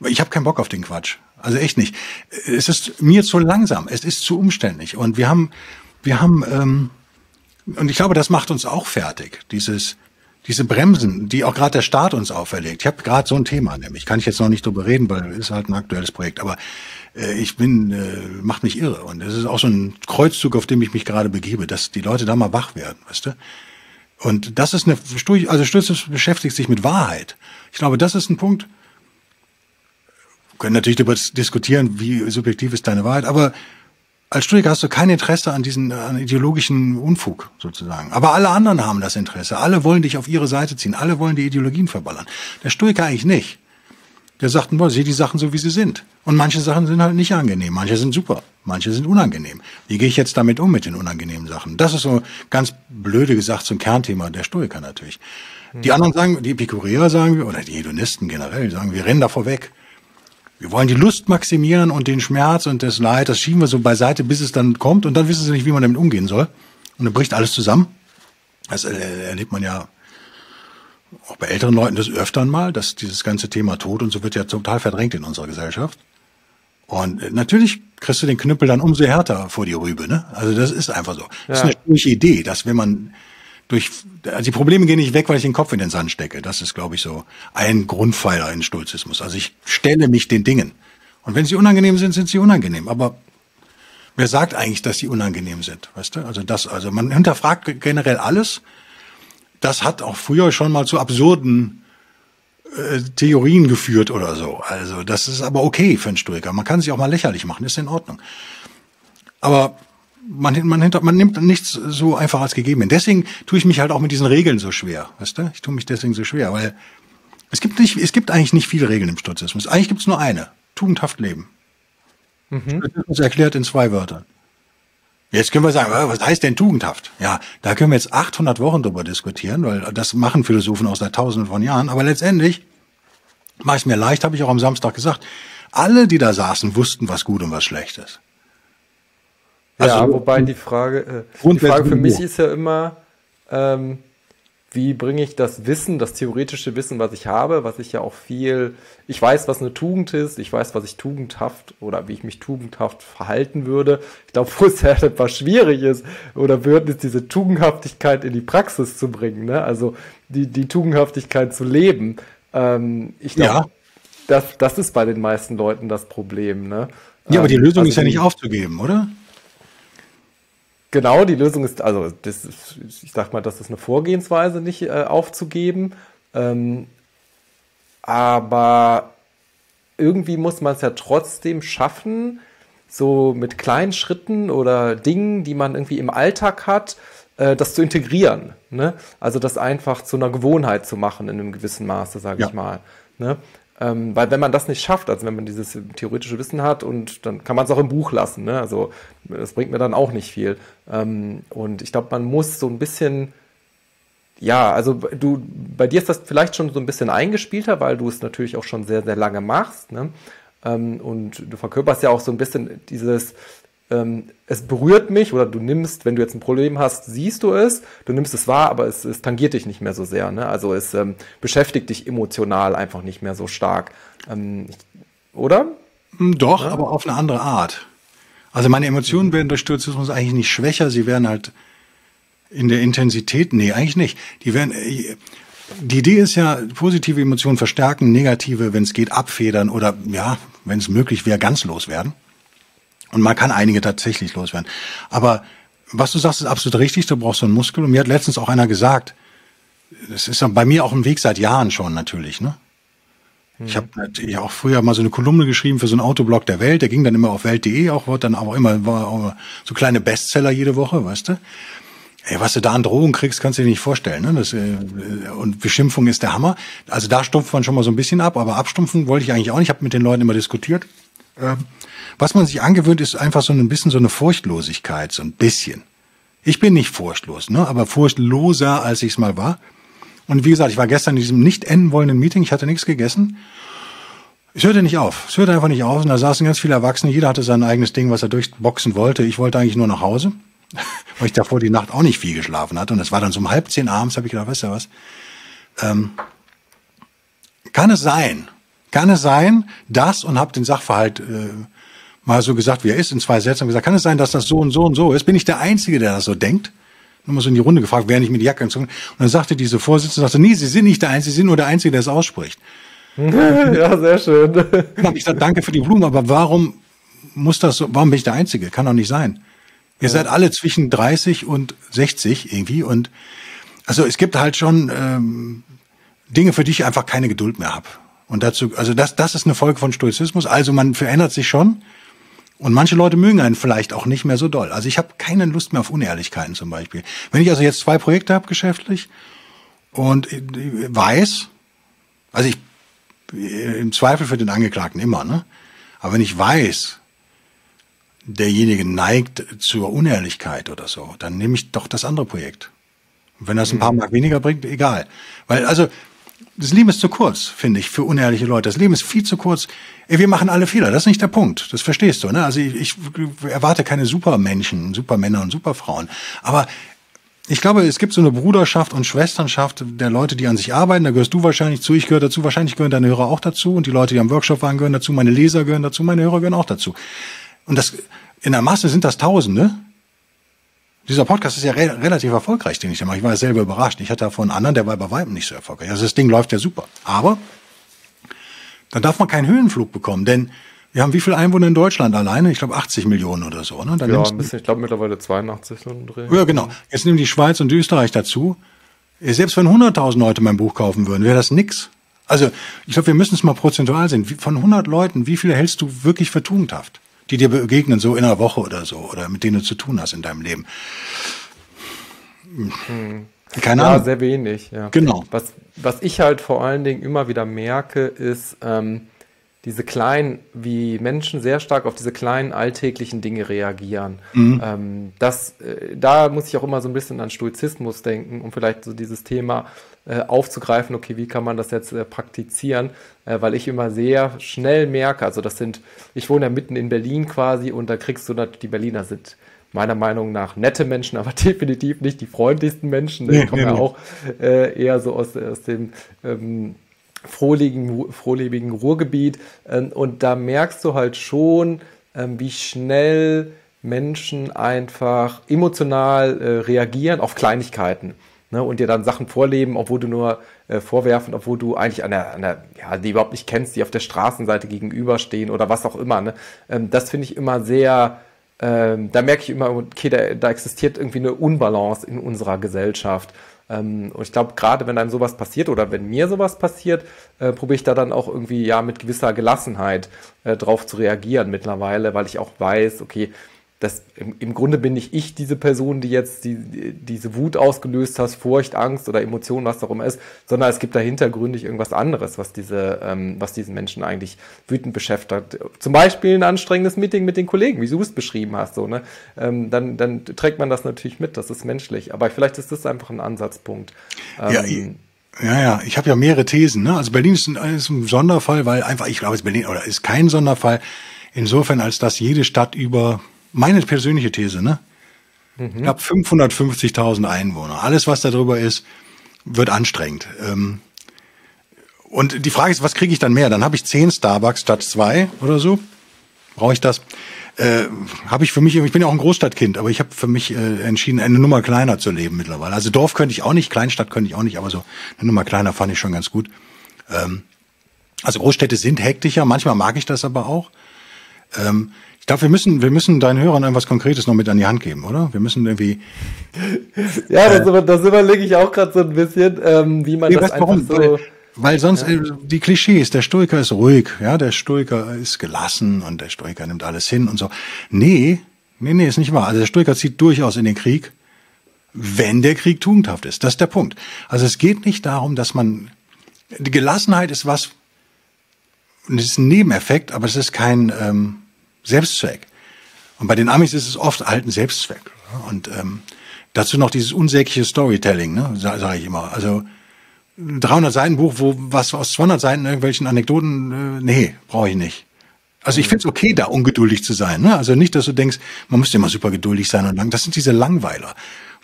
Ich habe keinen Bock auf den Quatsch. Also echt nicht. Es ist mir zu langsam. Es ist zu umständlich. Und wir haben, wir haben, ähm, und ich glaube, das macht uns auch fertig. Dieses, diese Bremsen, die auch gerade der Staat uns auferlegt. Ich habe gerade so ein Thema, nämlich kann ich jetzt noch nicht drüber reden, weil es ist halt ein aktuelles Projekt. Aber äh, ich bin, äh, macht mich irre. Und es ist auch so ein Kreuzzug, auf dem ich mich gerade begebe, dass die Leute da mal wach werden, weißt du? Und das ist eine, also Stütze beschäftigt sich mit Wahrheit. Ich glaube, das ist ein Punkt, können natürlich darüber diskutieren, wie subjektiv ist deine Wahrheit, aber als Stoiker hast du kein Interesse an diesen an ideologischen Unfug sozusagen. Aber alle anderen haben das Interesse. Alle wollen dich auf ihre Seite ziehen. Alle wollen die Ideologien verballern. Der Stoiker eigentlich nicht. Der sagt, boah, sieh die Sachen so, wie sie sind. Und manche Sachen sind halt nicht angenehm. Manche sind super. Manche sind unangenehm. Wie gehe ich jetzt damit um mit den unangenehmen Sachen? Das ist so ganz blöde gesagt so ein Kernthema der Stoiker natürlich. Die anderen sagen, die Epikureer sagen wir, oder die Hedonisten generell sagen, wir rennen davor weg. Wir wollen die Lust maximieren und den Schmerz und das Leid, das schieben wir so beiseite, bis es dann kommt und dann wissen sie nicht, wie man damit umgehen soll. Und dann bricht alles zusammen. Das erlebt man ja auch bei älteren Leuten das öfter mal, dass dieses ganze Thema Tod und so wird ja total verdrängt in unserer Gesellschaft. Und äh, natürlich kriegst du den Knüppel dann umso härter vor die Rübe, ne? Also das ist einfach so. Das ja. ist eine Idee, dass wenn man durch, also die Probleme gehen nicht weg, weil ich den Kopf in den Sand stecke. Das ist, glaube ich, so ein Grundpfeiler in Stoizismus. Also ich stelle mich den Dingen. Und wenn sie unangenehm sind, sind sie unangenehm. Aber wer sagt eigentlich, dass sie unangenehm sind? Weißt du? Also das, also man hinterfragt generell alles. Das hat auch früher schon mal zu absurden äh, Theorien geführt oder so. Also das ist aber okay für einen Stoiker. Man kann sich auch mal lächerlich machen, ist in Ordnung. Aber man, man, hinter, man nimmt nichts so einfach als gegeben hin. Deswegen tue ich mich halt auch mit diesen Regeln so schwer. Weißt du? Ich tue mich deswegen so schwer, weil es gibt nicht, es gibt eigentlich nicht viele Regeln im Stoizismus. Eigentlich gibt es nur eine. Tugendhaft leben. Mhm. Stoizismus erklärt in zwei Wörtern. Jetzt können wir sagen, was heißt denn tugendhaft? Ja, da können wir jetzt 800 Wochen drüber diskutieren, weil das machen Philosophen auch seit tausenden von Jahren. Aber letztendlich, mache ich mir leicht, habe ich auch am Samstag gesagt, alle, die da saßen, wussten, was gut und was schlecht ist. Also, ja, wobei die Frage, äh, die Frage für mich ist ja immer, ähm, wie bringe ich das Wissen, das theoretische Wissen, was ich habe, was ich ja auch viel, ich weiß, was eine Tugend ist, ich weiß, was ich tugendhaft oder wie ich mich tugendhaft verhalten würde. Ich glaube, wo es ja etwas schwierig ist oder wird, ist diese Tugendhaftigkeit in die Praxis zu bringen, ne? also die, die Tugendhaftigkeit zu leben. Ähm, ich glaube, ja. das, das ist bei den meisten Leuten das Problem. Ne? Ja, aber die ähm, Lösung also ist ja nicht aufzugeben, oder? Genau, die Lösung ist, also das ist, ich sag mal, das ist eine Vorgehensweise, nicht äh, aufzugeben. Ähm, aber irgendwie muss man es ja trotzdem schaffen, so mit kleinen Schritten oder Dingen, die man irgendwie im Alltag hat, äh, das zu integrieren. Ne? Also das einfach zu einer Gewohnheit zu machen in einem gewissen Maße, sage ja. ich mal. Ne? Ähm, weil wenn man das nicht schafft, also wenn man dieses theoretische Wissen hat und dann kann man es auch im Buch lassen, ne? also das bringt mir dann auch nicht viel. Ähm, und ich glaube, man muss so ein bisschen, ja, also du, bei dir ist das vielleicht schon so ein bisschen eingespielter, weil du es natürlich auch schon sehr, sehr lange machst. Ne? Ähm, und du verkörperst ja auch so ein bisschen dieses, ähm, es berührt mich oder du nimmst, wenn du jetzt ein Problem hast, siehst du es, du nimmst es wahr, aber es, es tangiert dich nicht mehr so sehr. Ne? Also es ähm, beschäftigt dich emotional einfach nicht mehr so stark. Ähm, oder? Hm, doch, ja? aber auf eine andere Art. Also meine Emotionen werden durch Stoizismus eigentlich nicht schwächer, sie werden halt in der Intensität, nee, eigentlich nicht. Die werden, äh, die Idee ist ja, positive Emotionen verstärken, negative, wenn es geht, abfedern oder ja, wenn es möglich wäre, ganz loswerden. Und man kann einige tatsächlich loswerden. Aber was du sagst, ist absolut richtig. Du brauchst so einen Muskel. Und mir hat letztens auch einer gesagt, das ist bei mir auch ein Weg seit Jahren schon natürlich, ne? Ich habe natürlich auch früher mal so eine Kolumne geschrieben für so einen Autoblog der Welt. Der ging dann immer auf Welt.de, auch wird dann aber immer war auch so kleine Bestseller jede Woche, weißt du? Ey, was du da an Drogen kriegst, kannst du dir nicht vorstellen. Ne? Das, äh, und Beschimpfung ist der Hammer. Also da stumpft man schon mal so ein bisschen ab, aber abstumpfen wollte ich eigentlich auch nicht. Ich habe mit den Leuten immer diskutiert. Ähm, was man sich angewöhnt, ist einfach so ein bisschen so eine Furchtlosigkeit, so ein bisschen. Ich bin nicht furchtlos, ne? aber furchtloser, als ich es mal war. Und wie gesagt, ich war gestern in diesem nicht enden wollenden Meeting, ich hatte nichts gegessen. Es hörte nicht auf. Es hörte einfach nicht auf. Und da saßen ganz viele Erwachsene. Jeder hatte sein eigenes Ding, was er durchboxen wollte. Ich wollte eigentlich nur nach Hause, weil ich davor die Nacht auch nicht viel geschlafen hatte. Und es war dann so um halb zehn abends, habe ich gedacht, weißt du was? Ähm, kann es sein, kann es sein, dass, und habe den Sachverhalt äh, mal so gesagt, wie er ist, in zwei Sätzen gesagt, kann es sein, dass das so und so und so ist? Bin ich der Einzige, der das so denkt? Nochmal so in die Runde gefragt, während ich mir die Jacke anzogen. Und dann sagte diese Vorsitzende, sagte, nee, Sie sind nicht der Einzige, Sie sind nur der Einzige, der es ausspricht. ja, sehr schön. Dann habe ich gesagt, danke für die Blumen, aber warum muss das so, warum bin ich der Einzige? Kann doch nicht sein. Ihr ja. seid alle zwischen 30 und 60 irgendwie und also es gibt halt schon ähm, Dinge, für die ich einfach keine Geduld mehr habe. Und dazu, also das, das ist eine Folge von Stoizismus. Also man verändert sich schon. Und manche Leute mögen einen vielleicht auch nicht mehr so doll. Also ich habe keine Lust mehr auf Unehrlichkeiten zum Beispiel. Wenn ich also jetzt zwei Projekte habe geschäftlich und weiß, also ich im Zweifel für den Angeklagten immer, ne? Aber wenn ich weiß, derjenige neigt zur Unehrlichkeit oder so, dann nehme ich doch das andere Projekt. Und wenn das ein paar mhm. Mark weniger bringt, egal. Weil also das Leben ist zu kurz, finde ich, für unehrliche Leute. Das Leben ist viel zu kurz. Ey, wir machen alle Fehler. Das ist nicht der Punkt. Das verstehst du, ne? Also ich, ich erwarte keine Supermenschen, Supermänner und Superfrauen. Aber ich glaube, es gibt so eine Bruderschaft und Schwesternschaft der Leute, die an sich arbeiten. Da gehörst du wahrscheinlich zu, ich gehöre dazu, wahrscheinlich gehören deine Hörer auch dazu und die Leute, die am Workshop waren, gehören dazu, meine Leser gehören dazu, meine Hörer gehören auch dazu. Und das in der Masse sind das Tausende. Dieser Podcast ist ja re relativ erfolgreich, den ich da mache. Ich war selber überrascht. Ich hatte davon einen anderen, der war bei Weitem nicht so erfolgreich. Also das Ding läuft ja super. Aber dann darf man keinen Höhenflug bekommen, denn wir haben wie viele Einwohner in Deutschland alleine? Ich glaube 80 Millionen oder so. Ne? Dann ja, ein bisschen, ich glaube mittlerweile 82 so. Ja, genau. Jetzt nehmen die Schweiz und Österreich dazu. Selbst wenn 100.000 Leute mein Buch kaufen würden, wäre das nix. Also ich glaube, wir müssen es mal prozentual sehen. Von 100 Leuten, wie viele hältst du wirklich für tugendhaft? Die dir begegnen so in einer Woche oder so oder mit denen du zu tun hast in deinem Leben. Hm. Keine ja, Ahnung. sehr wenig. Ja. Genau. Was, was ich halt vor allen Dingen immer wieder merke, ist ähm, diese kleinen, wie Menschen sehr stark auf diese kleinen alltäglichen Dinge reagieren. Mhm. Ähm, das, äh, da muss ich auch immer so ein bisschen an Stoizismus denken, um vielleicht so dieses Thema äh, aufzugreifen, okay, wie kann man das jetzt äh, praktizieren, äh, weil ich immer sehr schnell merke, also das sind, ich wohne ja mitten in Berlin quasi und da kriegst du, die Berliner sind meiner Meinung nach nette Menschen, aber definitiv nicht die freundlichsten Menschen. Die nee, kommen nee, ja auch äh, eher so aus, aus dem ähm, frohlebigen, frohlebigen Ruhrgebiet. Ähm, und da merkst du halt schon, ähm, wie schnell Menschen einfach emotional äh, reagieren auf Kleinigkeiten. Ne, und dir dann Sachen vorleben, obwohl du nur äh, vorwerfen, obwohl du eigentlich an der, an der, ja, die überhaupt nicht kennst, die auf der Straßenseite gegenüberstehen oder was auch immer. Ne? Ähm, das finde ich immer sehr, ähm, da merke ich immer, okay, da, da existiert irgendwie eine Unbalance in unserer Gesellschaft. Ähm, und ich glaube, gerade wenn einem sowas passiert oder wenn mir sowas passiert, äh, probiere ich da dann auch irgendwie ja mit gewisser Gelassenheit äh, drauf zu reagieren mittlerweile, weil ich auch weiß, okay, das, im, im, Grunde bin nicht ich diese Person, die jetzt die, diese Wut ausgelöst hat, Furcht, Angst oder Emotionen, was auch immer ist, sondern es gibt dahinter gründig irgendwas anderes, was diese, ähm, was diesen Menschen eigentlich wütend beschäftigt. Zum Beispiel ein anstrengendes Meeting mit den Kollegen, wie du es beschrieben hast, so, ne? Ähm, dann, dann trägt man das natürlich mit, das ist menschlich. Aber vielleicht ist das einfach ein Ansatzpunkt. Ähm, ja, ja, ja, ich habe ja mehrere Thesen. Ne? Also Berlin ist ein, ist ein Sonderfall, weil einfach, ich glaube, es Berlin oder ist kein Sonderfall insofern, als dass jede Stadt über meine persönliche These, ne? Mhm. Ich habe 550.000 Einwohner. Alles, was darüber ist, wird anstrengend. Ähm, und die Frage ist, was kriege ich dann mehr? Dann habe ich zehn Starbucks statt zwei oder so. Brauche ich das? äh, habe ich für mich, ich bin ja auch ein Großstadtkind, aber ich habe für mich äh, entschieden, eine Nummer kleiner zu leben mittlerweile. Also Dorf könnte ich auch nicht, Kleinstadt könnte ich auch nicht, aber so eine Nummer kleiner fand ich schon ganz gut. Ähm, also Großstädte sind hektischer, manchmal mag ich das aber auch. Ähm, ich glaube, wir müssen, wir müssen deinen Hörern irgendwas Konkretes noch mit an die Hand geben, oder? Wir müssen irgendwie. Ja, das, äh, das überlege ich auch gerade so ein bisschen, ähm, wie man nee, das einfach warum? so. Weil sonst ja. äh, die Klischees, der Stoiker ist ruhig, ja, der Stoiker ist gelassen und der Stoiker nimmt alles hin und so. Nee, nee, nee, ist nicht wahr. Also der Stoiker zieht durchaus in den Krieg, wenn der Krieg tugendhaft ist. Das ist der Punkt. Also es geht nicht darum, dass man die Gelassenheit ist was, es ist ein Nebeneffekt, aber es ist kein ähm, Selbstzweck. Und bei den Amis ist es oft halt ein Selbstzweck. Und ähm, dazu noch dieses unsägliche Storytelling, ne, sage sag ich immer. Also 300 Seiten Buch, wo was aus 200 Seiten irgendwelchen Anekdoten, äh, nee, brauche ich nicht. Also ich finde es okay, da ungeduldig zu sein. Ne? Also nicht, dass du denkst, man müsste immer super geduldig sein und lang. Das sind diese Langweiler,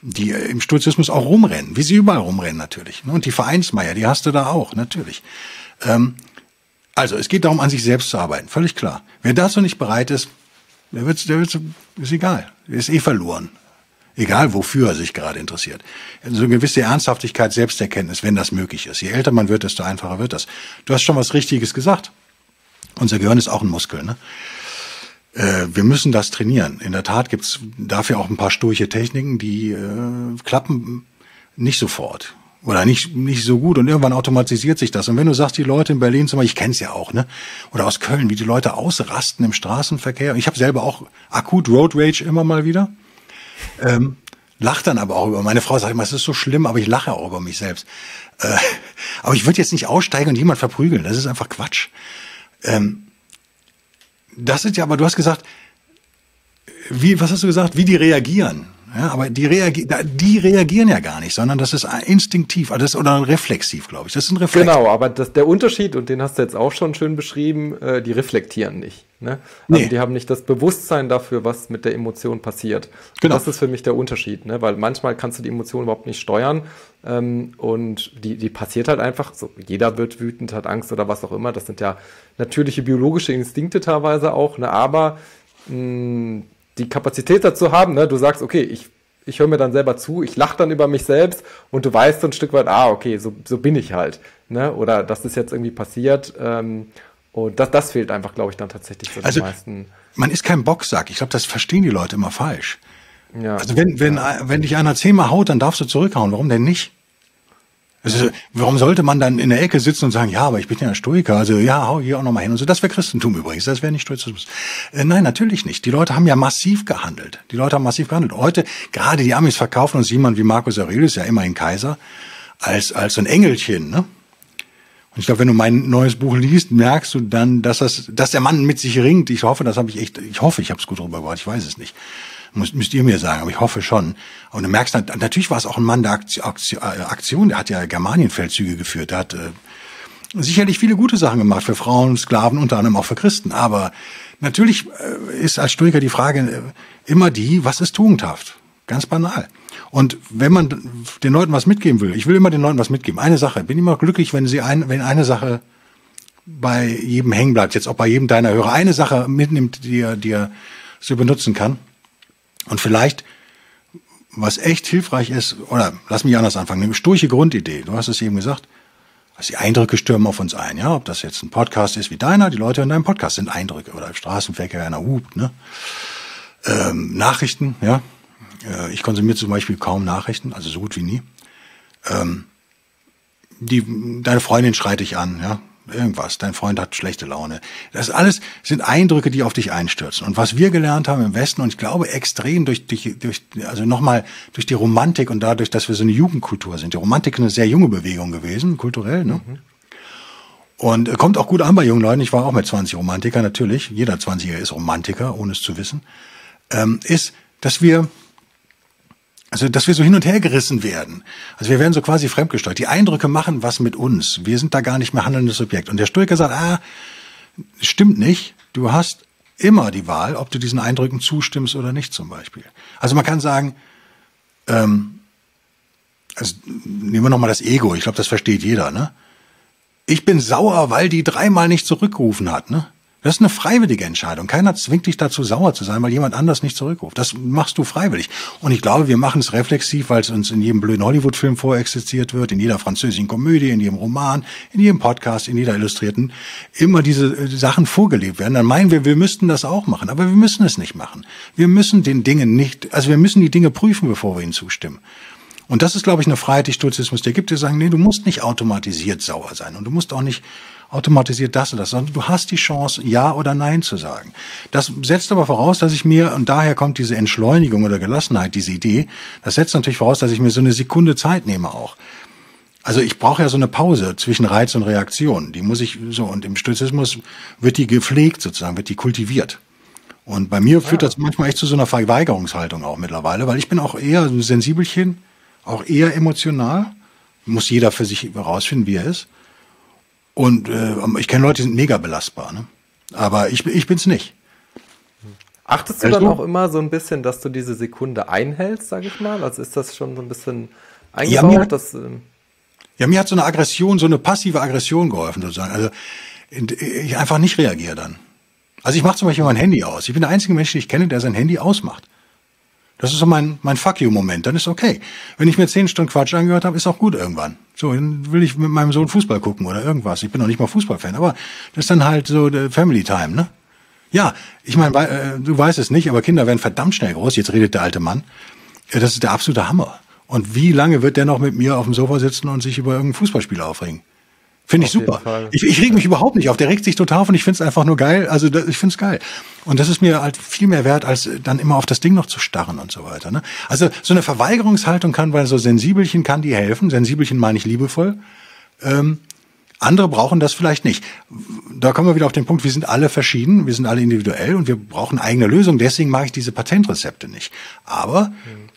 die äh, im Stoizismus auch rumrennen, wie sie überall rumrennen natürlich. Ne? Und die Vereinsmeier, die hast du da auch, natürlich. Ähm, also es geht darum, an sich selbst zu arbeiten, völlig klar. Wer dazu nicht bereit ist, der wird, der wird, ist egal, ist eh verloren. Egal, wofür er sich gerade interessiert. So eine gewisse Ernsthaftigkeit, Selbsterkenntnis, wenn das möglich ist. Je älter man wird, desto einfacher wird das. Du hast schon was Richtiges gesagt. Unser Gehirn ist auch ein Muskel. Ne? Äh, wir müssen das trainieren. In der Tat gibt's dafür auch ein paar sturche Techniken, die äh, klappen nicht sofort oder nicht nicht so gut. Und irgendwann automatisiert sich das. Und wenn du sagst die Leute in Berlin zum Beispiel ich kenne es ja auch ne? Oder aus Köln wie die Leute ausrasten im Straßenverkehr. Ich habe selber auch akut Road Rage immer mal wieder. Ähm, lach dann aber auch über meine Frau sagt immer es ist so schlimm aber ich lache auch über mich selbst. Äh, aber ich würde jetzt nicht aussteigen und jemand verprügeln. Das ist einfach Quatsch. Ähm, das ist ja aber du hast gesagt wie was hast du gesagt? Wie die reagieren ja, aber die, reagi die reagieren ja gar nicht, sondern das ist instinktiv also das, oder reflexiv, glaube ich. Das ist ein Reflex. Genau, aber das, der Unterschied, und den hast du jetzt auch schon schön beschrieben, äh, die reflektieren nicht. Ne? Also nee. die haben nicht das Bewusstsein dafür, was mit der Emotion passiert. Genau. das ist für mich der Unterschied, ne? weil manchmal kannst du die Emotion überhaupt nicht steuern ähm, und die, die passiert halt einfach. So, jeder wird wütend, hat Angst oder was auch immer. Das sind ja natürliche biologische Instinkte teilweise auch, ne? aber mh, die Kapazität dazu haben, ne? du sagst, okay, ich, ich höre mir dann selber zu, ich lache dann über mich selbst und du weißt so ein Stück weit, ah, okay, so, so bin ich halt. Ne? Oder das ist jetzt irgendwie passiert. Ähm, und das, das fehlt einfach, glaube ich, dann tatsächlich für also, die meisten. Man ist kein Boxsack. Ich glaube, das verstehen die Leute immer falsch. Ja, also wenn, wenn, ja. wenn dich einer zehnmal haut, dann darfst du zurückhauen. Warum denn nicht? Also, warum sollte man dann in der Ecke sitzen und sagen, ja, aber ich bin ja ein Stoiker, also ja, hau hier auch nochmal hin und so. Das wäre Christentum übrigens, das wäre nicht Stoizismus. Äh, nein, natürlich nicht. Die Leute haben ja massiv gehandelt. Die Leute haben massiv gehandelt. Heute, gerade die Amis verkaufen uns jemand wie Markus Aurelius, ja immerhin Kaiser, als, als so ein Engelchen, ne? Und ich glaube, wenn du mein neues Buch liest, merkst du dann, dass das, dass der Mann mit sich ringt. Ich hoffe, das habe ich echt, ich hoffe, ich habe es gut rübergebracht, ich weiß es nicht. Muss, müsst ihr mir sagen, aber ich hoffe schon. Und du merkst, natürlich war es auch ein Mann der Aktion, der hat ja Germanienfeldzüge geführt, der hat äh, sicherlich viele gute Sachen gemacht für Frauen, Sklaven, unter anderem auch für Christen. Aber natürlich äh, ist als Stoiker die Frage äh, immer die, was ist tugendhaft? Ganz banal. Und wenn man den Leuten was mitgeben will, ich will immer den Leuten was mitgeben. Eine Sache, bin immer glücklich, wenn sie ein, wenn eine Sache bei jedem hängen bleibt, jetzt auch bei jedem deiner Hörer, eine Sache mitnimmt, die er, die er so benutzen kann. Und vielleicht, was echt hilfreich ist, oder lass mich anders anfangen, eine sturche Grundidee, du hast es eben gesagt, also die Eindrücke stürmen auf uns ein, ja, ob das jetzt ein Podcast ist wie deiner, die Leute in deinem Podcast sind Eindrücke, oder im Straßenverkehr einer hupt, ne? Ähm, Nachrichten, ja. Äh, ich konsumiere zum Beispiel kaum Nachrichten, also so gut wie nie. Ähm, die, deine Freundin schreit dich an, ja irgendwas, dein Freund hat schlechte Laune. Das alles sind Eindrücke, die auf dich einstürzen. Und was wir gelernt haben im Westen, und ich glaube extrem durch, durch, durch also nochmal durch die Romantik und dadurch, dass wir so eine Jugendkultur sind. Die Romantik ist eine sehr junge Bewegung gewesen, kulturell, ne? Mhm. Und kommt auch gut an bei jungen Leuten. Ich war auch mit 20 Romantiker, natürlich. Jeder 20er ist Romantiker, ohne es zu wissen. Ähm, ist, dass wir also, dass wir so hin und her gerissen werden. Also wir werden so quasi fremdgesteuert. Die Eindrücke machen was mit uns. Wir sind da gar nicht mehr handelndes Subjekt. Und der Stoiker sagt, ah, stimmt nicht. Du hast immer die Wahl, ob du diesen Eindrücken zustimmst oder nicht zum Beispiel. Also man kann sagen, ähm, also nehmen wir nochmal das Ego. Ich glaube, das versteht jeder. Ne? Ich bin sauer, weil die dreimal nicht zurückgerufen hat. Ne? Das ist eine freiwillige Entscheidung. Keiner zwingt dich dazu, sauer zu sein, weil jemand anders nicht zurückruft. Das machst du freiwillig. Und ich glaube, wir machen es reflexiv, weil es uns in jedem blöden Hollywood-Film vorexistiert wird, in jeder französischen Komödie, in jedem Roman, in jedem Podcast, in jeder Illustrierten, immer diese äh, Sachen vorgelebt werden. Dann meinen wir, wir müssten das auch machen. Aber wir müssen es nicht machen. Wir müssen den Dingen nicht, also wir müssen die Dinge prüfen, bevor wir ihnen zustimmen. Und das ist, glaube ich, eine Freiheit, die Stoizismus dir gibt, die sagen, nee, du musst nicht automatisiert sauer sein und du musst auch nicht automatisiert das und das, sondern du hast die Chance, Ja oder Nein zu sagen. Das setzt aber voraus, dass ich mir, und daher kommt diese Entschleunigung oder Gelassenheit, diese Idee, das setzt natürlich voraus, dass ich mir so eine Sekunde Zeit nehme auch. Also ich brauche ja so eine Pause zwischen Reiz und Reaktion. Die muss ich so, und im Stoizismus wird die gepflegt sozusagen, wird die kultiviert. Und bei mir führt das manchmal echt zu so einer Verweigerungshaltung auch mittlerweile, weil ich bin auch eher ein Sensibelchen, auch eher emotional. Muss jeder für sich herausfinden, wie er ist. Und äh, ich kenne Leute, die sind mega belastbar. Ne? Aber ich, ich bin's nicht. Achtest du dann auch immer so ein bisschen, dass du diese Sekunde einhältst, sag ich mal? Also ist das schon so ein bisschen eingebaut? Ja, mir, dass, ähm ja, mir hat so eine Aggression, so eine passive Aggression geholfen sozusagen. Also ich einfach nicht reagiere dann. Also ich mache zum Beispiel mein Handy aus. Ich bin der einzige Mensch, den ich kenne, der sein Handy ausmacht. Das ist so mein, mein Fuck you-Moment. Dann ist okay. Wenn ich mir zehn Stunden Quatsch angehört habe, ist auch gut irgendwann. So, dann will ich mit meinem Sohn Fußball gucken oder irgendwas. Ich bin noch nicht mal Fußballfan, aber das ist dann halt so Family Time, ne? Ja, ich meine, äh, du weißt es nicht, aber Kinder werden verdammt schnell groß. Jetzt redet der alte Mann. Das ist der absolute Hammer. Und wie lange wird der noch mit mir auf dem Sofa sitzen und sich über irgendein Fußballspiel aufregen? Finde ich super. Ich, ich reg mich überhaupt nicht auf. Der regt sich total auf und ich finde es einfach nur geil. Also das, ich finde es geil. Und das ist mir halt viel mehr wert, als dann immer auf das Ding noch zu starren und so weiter. Ne? Also so eine Verweigerungshaltung kann bei so Sensibelchen kann die helfen. Sensibelchen meine ich liebevoll. Ähm, andere brauchen das vielleicht nicht. Da kommen wir wieder auf den Punkt, wir sind alle verschieden, wir sind alle individuell und wir brauchen eigene Lösungen. Deswegen mag ich diese Patentrezepte nicht. Aber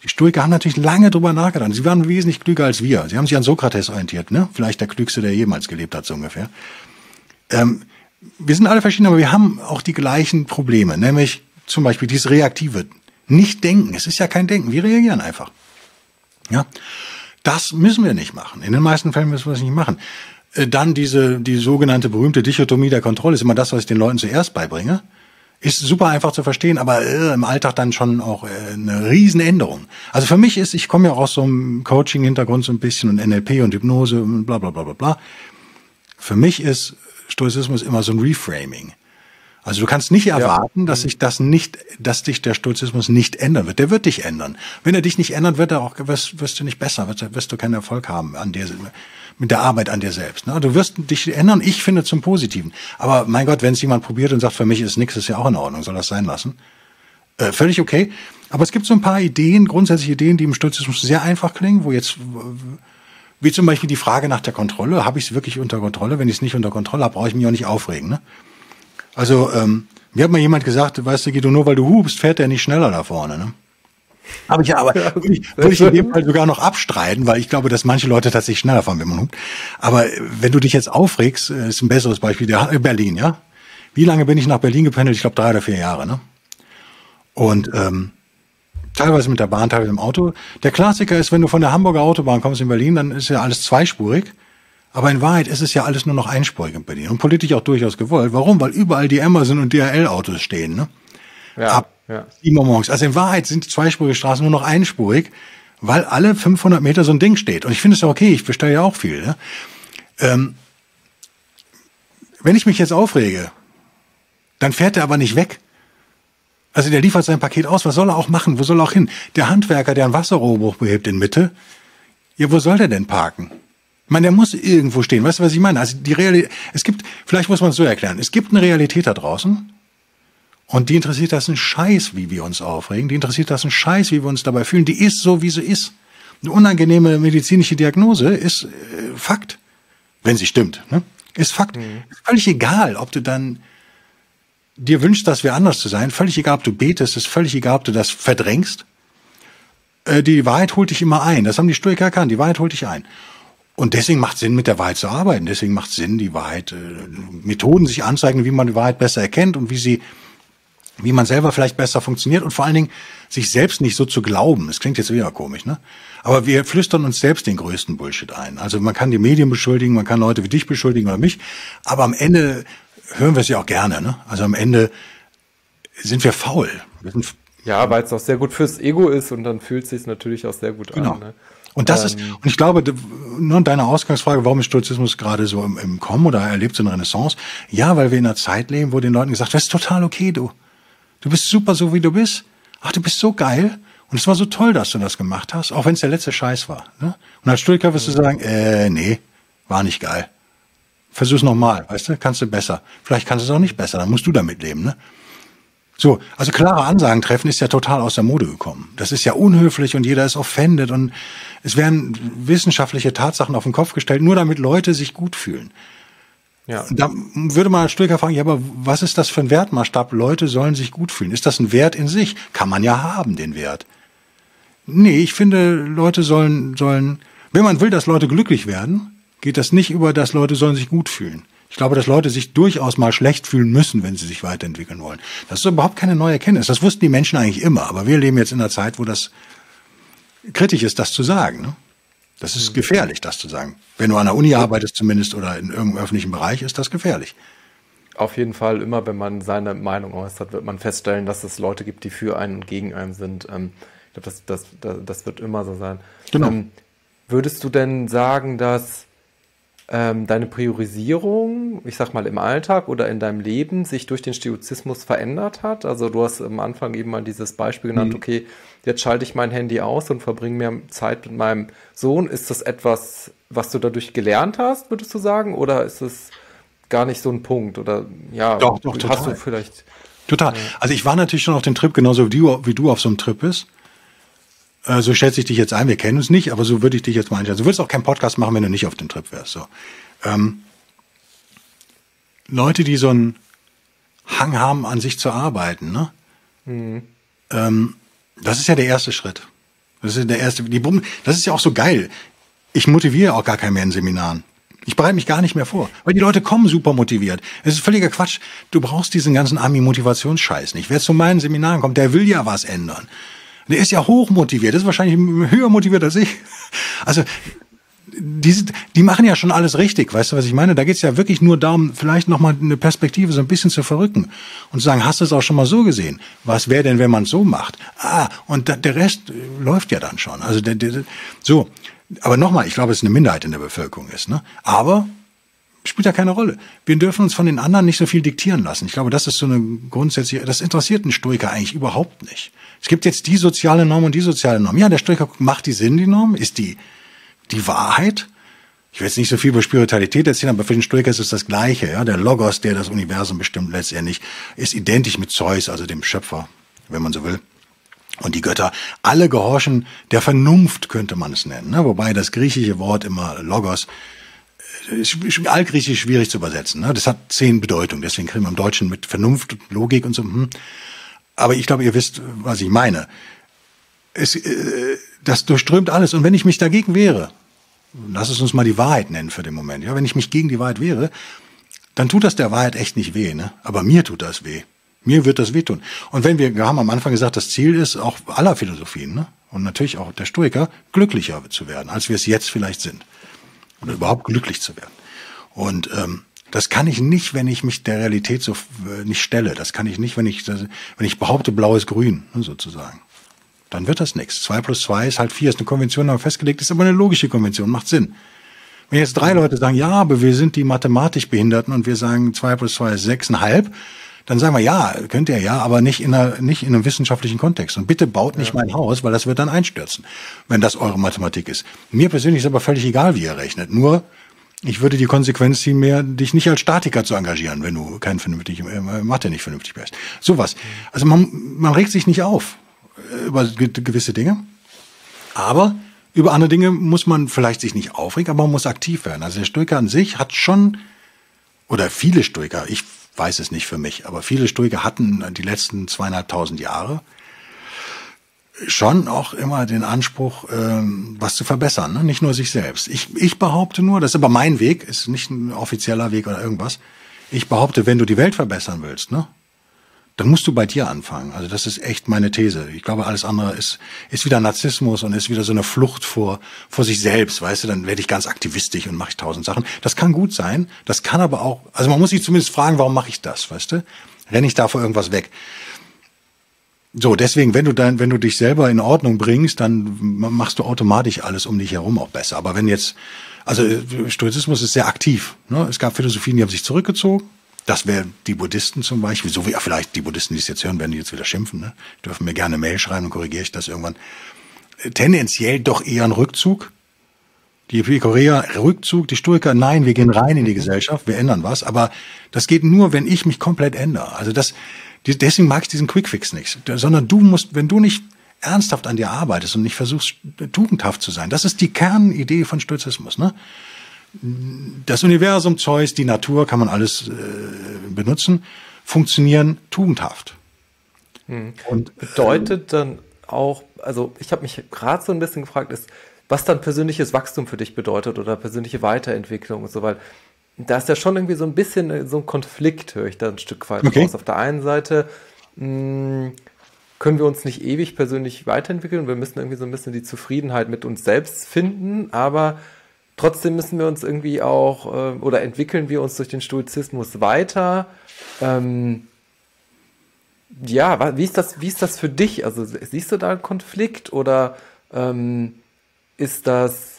die Stoiker haben natürlich lange drüber nachgedacht. Sie waren wesentlich klüger als wir. Sie haben sich an Sokrates orientiert, ne? Vielleicht der klügste, der jemals gelebt hat, so ungefähr. Ähm, wir sind alle verschieden, aber wir haben auch die gleichen Probleme, nämlich zum Beispiel dieses reaktive nicht denken. Es ist ja kein Denken. Wir reagieren einfach. Ja. Das müssen wir nicht machen. In den meisten Fällen müssen wir es nicht machen. Äh, dann diese, die sogenannte berühmte Dichotomie der Kontrolle ist immer das, was ich den Leuten zuerst beibringe. Ist super einfach zu verstehen, aber äh, im Alltag dann schon auch äh, eine Riesenänderung. Also für mich ist, ich komme ja aus so einem Coaching-Hintergrund so ein bisschen und NLP und Hypnose und bla bla bla bla bla. Für mich ist Stoizismus immer so ein Reframing. Also du kannst nicht erwarten, ja. dass sich das nicht, dass dich der Stoizismus nicht ändern wird. Der wird dich ändern. Wenn er dich nicht ändert, wird er auch, wirst, wirst du nicht besser, wirst, wirst du keinen Erfolg haben an dir, mit der Arbeit an dir selbst. Ne? Du wirst dich ändern, ich finde zum Positiven. Aber mein Gott, wenn es jemand probiert und sagt, für mich ist nichts, ist ja auch in Ordnung, soll das sein lassen. Äh, völlig okay. Aber es gibt so ein paar Ideen, grundsätzliche Ideen, die im Stoizismus sehr einfach klingen, wo jetzt, wie zum Beispiel die Frage nach der Kontrolle, habe ich es wirklich unter Kontrolle? Wenn ich es nicht unter Kontrolle habe, brauche ich mich auch nicht aufregen. Ne? Also, ähm, mir hat mal jemand gesagt, weißt du, Guido, nur weil du hubst, fährt der nicht schneller da vorne. Ne? Aber ich, aber ja, würde, ich, würde ich in dem Fall sogar noch abstreiten, weil ich glaube, dass manche Leute tatsächlich schneller fahren, wenn man hupt. Aber wenn du dich jetzt aufregst, äh, ist ein besseres Beispiel der äh, Berlin, ja? Wie lange bin ich nach Berlin gependelt? Ich glaube drei oder vier Jahre, ne? Und ähm, teilweise mit der Bahn, teilweise im Auto. Der Klassiker ist, wenn du von der Hamburger Autobahn kommst in Berlin, dann ist ja alles zweispurig. Aber in Wahrheit ist es ja alles nur noch einspurig in Berlin und politisch auch durchaus gewollt. Warum? Weil überall die Amazon und DHL-Autos stehen. Ne? Ja, Ab ja. morgens. Also in Wahrheit sind zweispurige Straßen nur noch einspurig, weil alle 500 Meter so ein Ding steht. Und ich finde es ja okay, ich bestelle ja auch viel. Ne? Ähm, wenn ich mich jetzt aufrege, dann fährt er aber nicht weg. Also der liefert sein Paket aus. Was soll er auch machen? Wo soll er auch hin? Der Handwerker, der einen Wasserrohrbruch behebt in Mitte, ja, wo soll der denn parken? Meine, der muss irgendwo stehen. Weißt du, was ich meine? Also die Realität, es gibt, vielleicht muss man es so erklären, es gibt eine Realität da draußen und die interessiert das einen Scheiß, wie wir uns aufregen. Die interessiert das einen Scheiß, wie wir uns dabei fühlen. Die ist so, wie sie ist. Eine unangenehme medizinische Diagnose ist äh, Fakt, wenn sie stimmt. Ne? Ist Fakt. Mhm. Ist völlig egal, ob du dann dir wünschst, das wir anders zu sein. Völlig egal, ob du betest. Ist völlig egal, ob du das verdrängst. Äh, die Wahrheit holt dich immer ein. Das haben die Stoiker erkannt. Die Wahrheit holt dich ein. Und deswegen macht es Sinn, mit der Wahrheit zu arbeiten. Deswegen macht es Sinn, die Wahrheit, äh, Methoden sich anzeigen, wie man die Wahrheit besser erkennt und wie sie, wie man selber vielleicht besser funktioniert und vor allen Dingen sich selbst nicht so zu glauben. Das klingt jetzt wieder komisch, ne? Aber wir flüstern uns selbst den größten Bullshit ein. Also man kann die Medien beschuldigen, man kann Leute wie dich beschuldigen oder mich, aber am Ende hören wir es ja auch gerne. Ne? Also am Ende sind wir faul. Wir sind ja, weil es auch sehr gut fürs Ego ist und dann fühlt es sich natürlich auch sehr gut genau. an. Ne? Und das ähm, ist, und ich glaube, nur deine Ausgangsfrage, warum ist Stoizismus gerade so im, im Kommen oder erlebt so eine Renaissance? Ja, weil wir in einer Zeit leben, wo den Leuten gesagt das ist total okay, du. Du bist super so, wie du bist. Ach, du bist so geil. Und es war so toll, dass du das gemacht hast, auch wenn es der letzte Scheiß war. Ne? Und als Stoiker wirst du sagen, äh, nee, war nicht geil. Versuch's nochmal, weißt du, kannst du besser. Vielleicht kannst du es auch nicht besser, dann musst du damit leben, ne? So, also klare Ansagen treffen ist ja total aus der Mode gekommen. Das ist ja unhöflich und jeder ist offended und es werden wissenschaftliche Tatsachen auf den Kopf gestellt, nur damit Leute sich gut fühlen. Ja. Da würde man als Stoiker fragen, ja, aber was ist das für ein Wertmaßstab? Leute sollen sich gut fühlen. Ist das ein Wert in sich? Kann man ja haben, den Wert. Nee, ich finde, Leute sollen, sollen, wenn man will, dass Leute glücklich werden, geht das nicht über, dass Leute sollen sich gut fühlen. Ich glaube, dass Leute sich durchaus mal schlecht fühlen müssen, wenn sie sich weiterentwickeln wollen. Das ist überhaupt keine neue Erkenntnis. Das wussten die Menschen eigentlich immer. Aber wir leben jetzt in einer Zeit, wo das kritisch ist, das zu sagen. Ne? Das ist mhm. gefährlich, das zu sagen. Wenn du an der Uni arbeitest zumindest oder in irgendeinem öffentlichen Bereich, ist das gefährlich. Auf jeden Fall, immer wenn man seine Meinung äußert, wird man feststellen, dass es Leute gibt, die für einen und gegen einen sind. Ähm, ich glaube, das, das, das, wird immer so sein. Genau. Ähm, würdest du denn sagen, dass ähm, deine Priorisierung, ich sag mal im Alltag oder in deinem Leben, sich durch den Stoizismus verändert hat? Also du hast am Anfang eben mal dieses Beispiel genannt, mhm. okay, jetzt schalte ich mein Handy aus und verbringe mehr Zeit mit meinem Sohn. Ist das etwas, was du dadurch gelernt hast, würdest du sagen? Oder ist es gar nicht so ein Punkt? Oder ja, doch, doch, hast total. du vielleicht. Total. Also ich war natürlich schon auf dem Trip, genauso wie du, wie du auf so einem Trip bist. Äh, so schätze ich dich jetzt ein. Wir kennen uns nicht, aber so würde ich dich jetzt mal einschätzen. Du würdest auch keinen Podcast machen, wenn du nicht auf dem Trip wärst. So. Ähm, Leute, die so einen Hang haben, an sich zu arbeiten, ne? Mhm. Ähm, das ist ja der erste Schritt. Das ist der erste. Die Bumm, das ist ja auch so geil. Ich motiviere auch gar keinen mehr in Seminaren. Ich bereite mich gar nicht mehr vor, weil die Leute kommen super motiviert. Es ist völliger Quatsch. Du brauchst diesen ganzen Ami-Motivationsscheiß nicht. Wer zu meinen Seminaren kommt, der will ja was ändern. Der ist ja hoch motiviert, ist wahrscheinlich höher motiviert als ich. Also die, die machen ja schon alles richtig, weißt du, was ich meine? Da geht's ja wirklich nur darum, vielleicht nochmal eine Perspektive so ein bisschen zu verrücken und zu sagen, hast du es auch schon mal so gesehen? Was wäre denn, wenn man es so macht? Ah, und da, der Rest läuft ja dann schon. Also der, der, so, aber nochmal, ich glaube, es ist eine Minderheit in der Bevölkerung ist, ne? Aber spielt ja keine Rolle. Wir dürfen uns von den anderen nicht so viel diktieren lassen. Ich glaube, das ist so eine grundsätzliche, das interessiert einen Stoiker eigentlich überhaupt nicht. Es gibt jetzt die soziale Norm und die soziale Norm. Ja, der Stoiker macht die Sinn, die Norm, ist die, die Wahrheit. Ich will jetzt nicht so viel über Spiritualität erzählen, aber für den Stoiker ist es das Gleiche. Ja? Der Logos, der das Universum bestimmt letztendlich, ist identisch mit Zeus, also dem Schöpfer, wenn man so will. Und die Götter, alle gehorchen der Vernunft, könnte man es nennen. Ne? Wobei das griechische Wort immer Logos altgriechisch schwierig zu übersetzen. Ne? Das hat zehn Bedeutungen, deswegen kriegen wir im Deutschen mit Vernunft, Logik und so. Hm. Aber ich glaube, ihr wisst, was ich meine. Es, äh, das durchströmt alles. Und wenn ich mich dagegen wehre, lass es uns mal die Wahrheit nennen für den Moment. Ja, wenn ich mich gegen die Wahrheit wehre, dann tut das der Wahrheit echt nicht weh. Ne? Aber mir tut das weh. Mir wird das wehtun. Und wenn wir, wir haben am Anfang gesagt, das Ziel ist auch aller Philosophien ne? und natürlich auch der Stoiker, glücklicher zu werden, als wir es jetzt vielleicht sind oder überhaupt glücklich zu werden. Und ähm, das kann ich nicht, wenn ich mich der Realität so äh, nicht stelle. Das kann ich nicht, wenn ich, wenn ich behaupte, blau ist grün, ne, sozusagen. Dann wird das nichts. Zwei plus zwei ist halt vier, ist eine Konvention, aber festgelegt, ist aber eine logische Konvention, macht Sinn. Wenn jetzt drei Leute sagen, ja, aber wir sind die mathematisch Behinderten und wir sagen, zwei plus zwei ist sechseinhalb, dann sagen wir, ja, könnt ihr ja, aber nicht in, einer, nicht in einem wissenschaftlichen Kontext. Und bitte baut nicht ja. mein Haus, weil das wird dann einstürzen, wenn das eure Mathematik ist. Mir persönlich ist aber völlig egal, wie ihr rechnet. Nur, ich würde die Konsequenz ziehen, mehr dich nicht als Statiker zu engagieren, wenn du kein vernünftig, äh, Mathe nicht vernünftig bist. Sowas. Also man, man regt sich nicht auf über gewisse Dinge. Aber über andere Dinge muss man vielleicht sich nicht aufregen, aber man muss aktiv werden. Also der Stoiker an sich hat schon, oder viele Stoiker, ich weiß es nicht für mich, aber viele Stoiker hatten die letzten zweieinhalbtausend Jahre schon auch immer den Anspruch, ähm, was zu verbessern, ne? nicht nur sich selbst. Ich, ich behaupte nur, das ist aber mein Weg, ist nicht ein offizieller Weg oder irgendwas. Ich behaupte, wenn du die Welt verbessern willst, ne, dann musst du bei dir anfangen. Also das ist echt meine These. Ich glaube, alles andere ist, ist wieder Narzissmus und ist wieder so eine Flucht vor, vor sich selbst. Weißt du, dann werde ich ganz aktivistisch und mache ich tausend Sachen. Das kann gut sein. Das kann aber auch, also man muss sich zumindest fragen, warum mache ich das? Weißt du? Renne ich da vor irgendwas weg? So, deswegen, wenn du dann, wenn du dich selber in Ordnung bringst, dann machst du automatisch alles um dich herum auch besser. Aber wenn jetzt, also Stoizismus ist sehr aktiv. Ne? Es gab Philosophien, die haben sich zurückgezogen das wären die Buddhisten zum Beispiel, so wie vielleicht die Buddhisten, die es jetzt hören, werden die jetzt wieder schimpfen, ne? dürfen mir gerne Mail schreiben und korrigiere ich das irgendwann. Tendenziell doch eher ein Rückzug. Die Korea Rückzug, die Stoiker, nein, wir gehen rein in die Gesellschaft, wir ändern was, aber das geht nur, wenn ich mich komplett ändere. Also das, deswegen mag ich diesen Quickfix nicht, sondern du musst, wenn du nicht ernsthaft an dir arbeitest und nicht versuchst, tugendhaft zu sein, das ist die Kernidee von Stoizismus, ne? Das Universum, Zeus, die Natur, kann man alles äh, benutzen, funktionieren tugendhaft. Hm. Und bedeutet dann auch, also ich habe mich gerade so ein bisschen gefragt, ist, was dann persönliches Wachstum für dich bedeutet oder persönliche Weiterentwicklung und so, weil da ist ja schon irgendwie so ein bisschen äh, so ein Konflikt, höre ich da ein Stück weit okay. raus. Auf der einen Seite mh, hm, können wir uns nicht ewig persönlich weiterentwickeln, wir müssen irgendwie so ein bisschen die Zufriedenheit mit uns selbst finden, aber Trotzdem müssen wir uns irgendwie auch äh, oder entwickeln wir uns durch den Stoizismus weiter. Ähm, ja, wie ist das, wie ist das für dich? Also siehst du da einen Konflikt oder ähm, ist das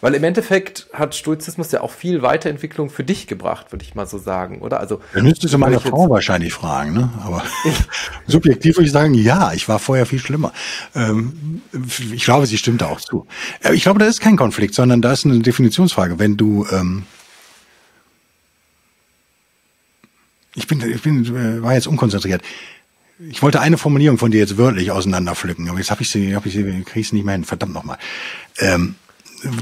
weil im Endeffekt hat Stoizismus ja auch viel Weiterentwicklung für dich gebracht, würde ich mal so sagen, oder? Also ja, müsstest du meine Frau wahrscheinlich fragen, ne? Aber subjektiv würde ich sagen, ja, ich war vorher viel schlimmer. Ähm, ich glaube, sie stimmt da auch zu. Äh, ich glaube, da ist kein Konflikt, sondern da ist eine Definitionsfrage. Wenn du ähm, ich bin, ich bin, äh, war jetzt unkonzentriert. Ich wollte eine Formulierung von dir jetzt wörtlich auseinanderpflücken, aber jetzt habe ich sie, habe ich sie, kriege ich sie nicht mehr hin. Verdammt nochmal. Ähm,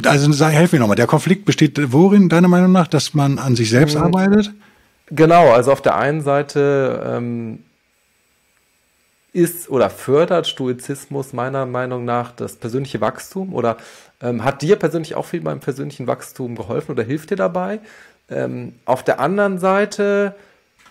also sag, helf mir nochmal. Der Konflikt besteht worin, deiner Meinung nach, dass man an sich selbst mhm. arbeitet? Genau, also auf der einen Seite ähm, ist oder fördert Stoizismus meiner Meinung nach das persönliche Wachstum oder ähm, hat dir persönlich auch viel beim persönlichen Wachstum geholfen oder hilft dir dabei? Ähm, auf der anderen Seite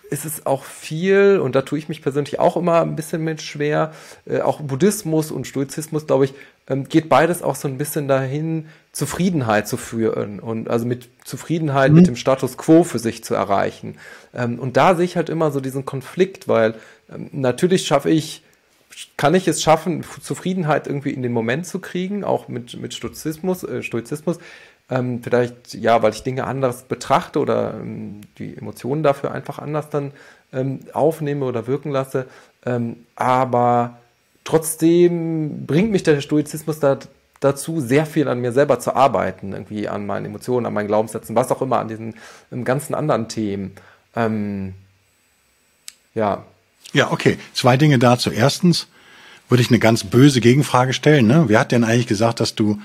ist es auch viel, und da tue ich mich persönlich auch immer ein bisschen mit schwer, äh, auch Buddhismus und Stoizismus, glaube ich, ähm, geht beides auch so ein bisschen dahin, Zufriedenheit zu führen und also mit Zufriedenheit mhm. mit dem Status quo für sich zu erreichen. Ähm, und da sehe ich halt immer so diesen Konflikt, weil ähm, natürlich schaffe ich, kann ich es schaffen, Zufriedenheit irgendwie in den Moment zu kriegen, auch mit, mit Stoizismus, äh, Stoizismus. Ähm, vielleicht, ja, weil ich Dinge anders betrachte oder ähm, die Emotionen dafür einfach anders dann ähm, aufnehme oder wirken lasse. Ähm, aber trotzdem bringt mich der Stoizismus da, dazu, sehr viel an mir selber zu arbeiten, irgendwie an meinen Emotionen, an meinen Glaubenssätzen, was auch immer, an diesen ganzen anderen Themen. Ähm, ja. Ja, okay. Zwei Dinge dazu. Erstens würde ich eine ganz böse Gegenfrage stellen. Ne? Wer hat denn eigentlich gesagt, dass du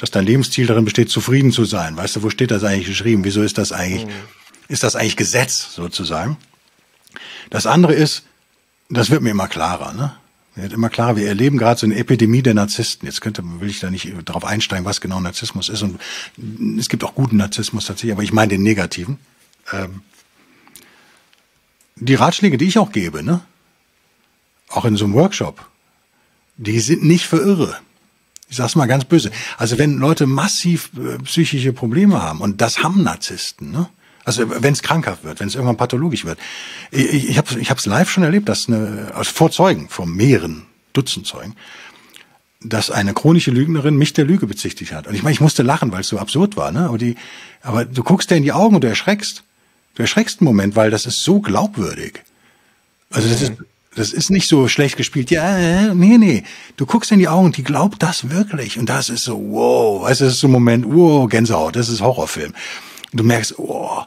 dass dein Lebensziel darin besteht, zufrieden zu sein. Weißt du, wo steht das eigentlich geschrieben? Wieso ist das eigentlich, mhm. ist das eigentlich Gesetz sozusagen? Das andere ist, das wird mir immer klarer, ne? Wird immer klarer, wir erleben gerade so eine Epidemie der Narzissten. Jetzt könnte, will ich da nicht darauf einsteigen, was genau Narzissmus ist. Und es gibt auch guten Narzissmus tatsächlich, aber ich meine den negativen. Ähm, die Ratschläge, die ich auch gebe, ne? Auch in so einem Workshop, die sind nicht für Irre. Ich sag's mal ganz böse. Also wenn Leute massiv äh, psychische Probleme haben, und das haben Narzissten, ne? Also wenn es krankhaft wird, wenn es irgendwann pathologisch wird. Ich, ich habe ich hab's live schon erlebt, dass eine, also vor Zeugen, vor mehreren Dutzend Zeugen, dass eine chronische Lügnerin mich der Lüge bezichtigt hat. Und ich meine, ich musste lachen, weil es so absurd war, ne? Aber die, aber du guckst dir in die Augen und du erschreckst. Du erschreckst einen Moment, weil das ist so glaubwürdig. Also das ist, das ist nicht so schlecht gespielt. Ja, äh, nee, nee. Du guckst in die Augen, die glaubt das wirklich. Und das ist so, wow. Weißt du, das ist so ein Moment, wow, Gänsehaut, das ist Horrorfilm. Und du merkst, wow,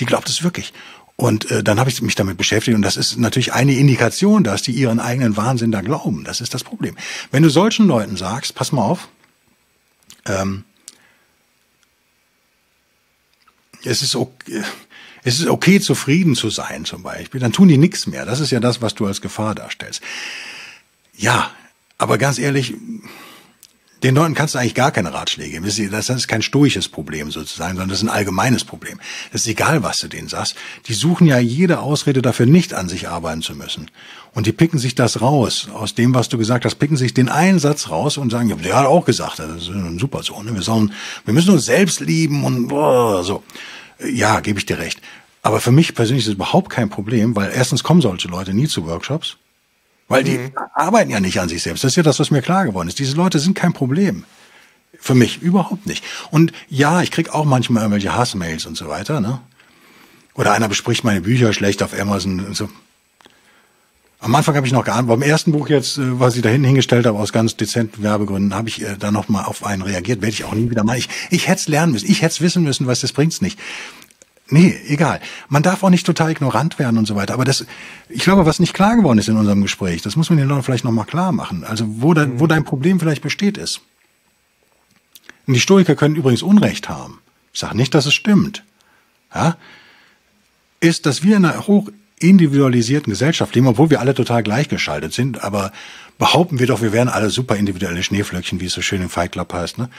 die glaubt es wirklich. Und äh, dann habe ich mich damit beschäftigt und das ist natürlich eine Indikation, dass die ihren eigenen Wahnsinn da glauben. Das ist das Problem. Wenn du solchen Leuten sagst, pass mal auf, ähm, es ist okay, es ist okay, zufrieden zu sein zum Beispiel, dann tun die nichts mehr. Das ist ja das, was du als Gefahr darstellst. Ja, aber ganz ehrlich, Den Leuten kannst du eigentlich gar keine Ratschläge geben. Das ist kein stoisches Problem sozusagen, sondern das ist ein allgemeines Problem. Das ist egal, was du denen sagst. Die suchen ja jede Ausrede dafür, nicht an sich arbeiten zu müssen. Und die picken sich das raus. Aus dem, was du gesagt hast, picken sich den einen Satz raus und sagen, ja, der hat auch gesagt, das ist super so. Ne? Wir, sollen, wir müssen uns selbst lieben und boah, so. Ja, gebe ich dir recht. Aber für mich persönlich ist es überhaupt kein Problem, weil erstens kommen solche Leute nie zu Workshops. Weil die mhm. arbeiten ja nicht an sich selbst. Das ist ja das, was mir klar geworden ist. Diese Leute sind kein Problem. Für mich überhaupt nicht. Und ja, ich krieg auch manchmal irgendwelche Hassmails und so weiter, ne? Oder einer bespricht meine Bücher schlecht auf Amazon und so. Am Anfang habe ich noch geahnt, beim ersten Buch jetzt, äh, was ich da hinten hingestellt habe, aus ganz dezenten Werbegründen, habe ich äh, da noch mal auf einen reagiert. Werde ich auch nie wieder machen. Ich, ich hätte es lernen müssen. Ich hätte es wissen müssen, was das bringt's nicht. Nee, egal. Man darf auch nicht total ignorant werden und so weiter. Aber das, ich glaube, was nicht klar geworden ist in unserem Gespräch, das muss man den Leuten vielleicht nochmal klar machen. Also, wo, dein, wo dein Problem vielleicht besteht ist. Und die Stoiker können übrigens Unrecht haben. Ich sage nicht, dass es stimmt. Ja? Ist, dass wir in einer hoch individualisierten Gesellschaft leben, obwohl wir alle total gleichgeschaltet sind, aber behaupten wir doch, wir wären alle super individuelle Schneeflöckchen, wie es so schön im Fight Club heißt. Ne?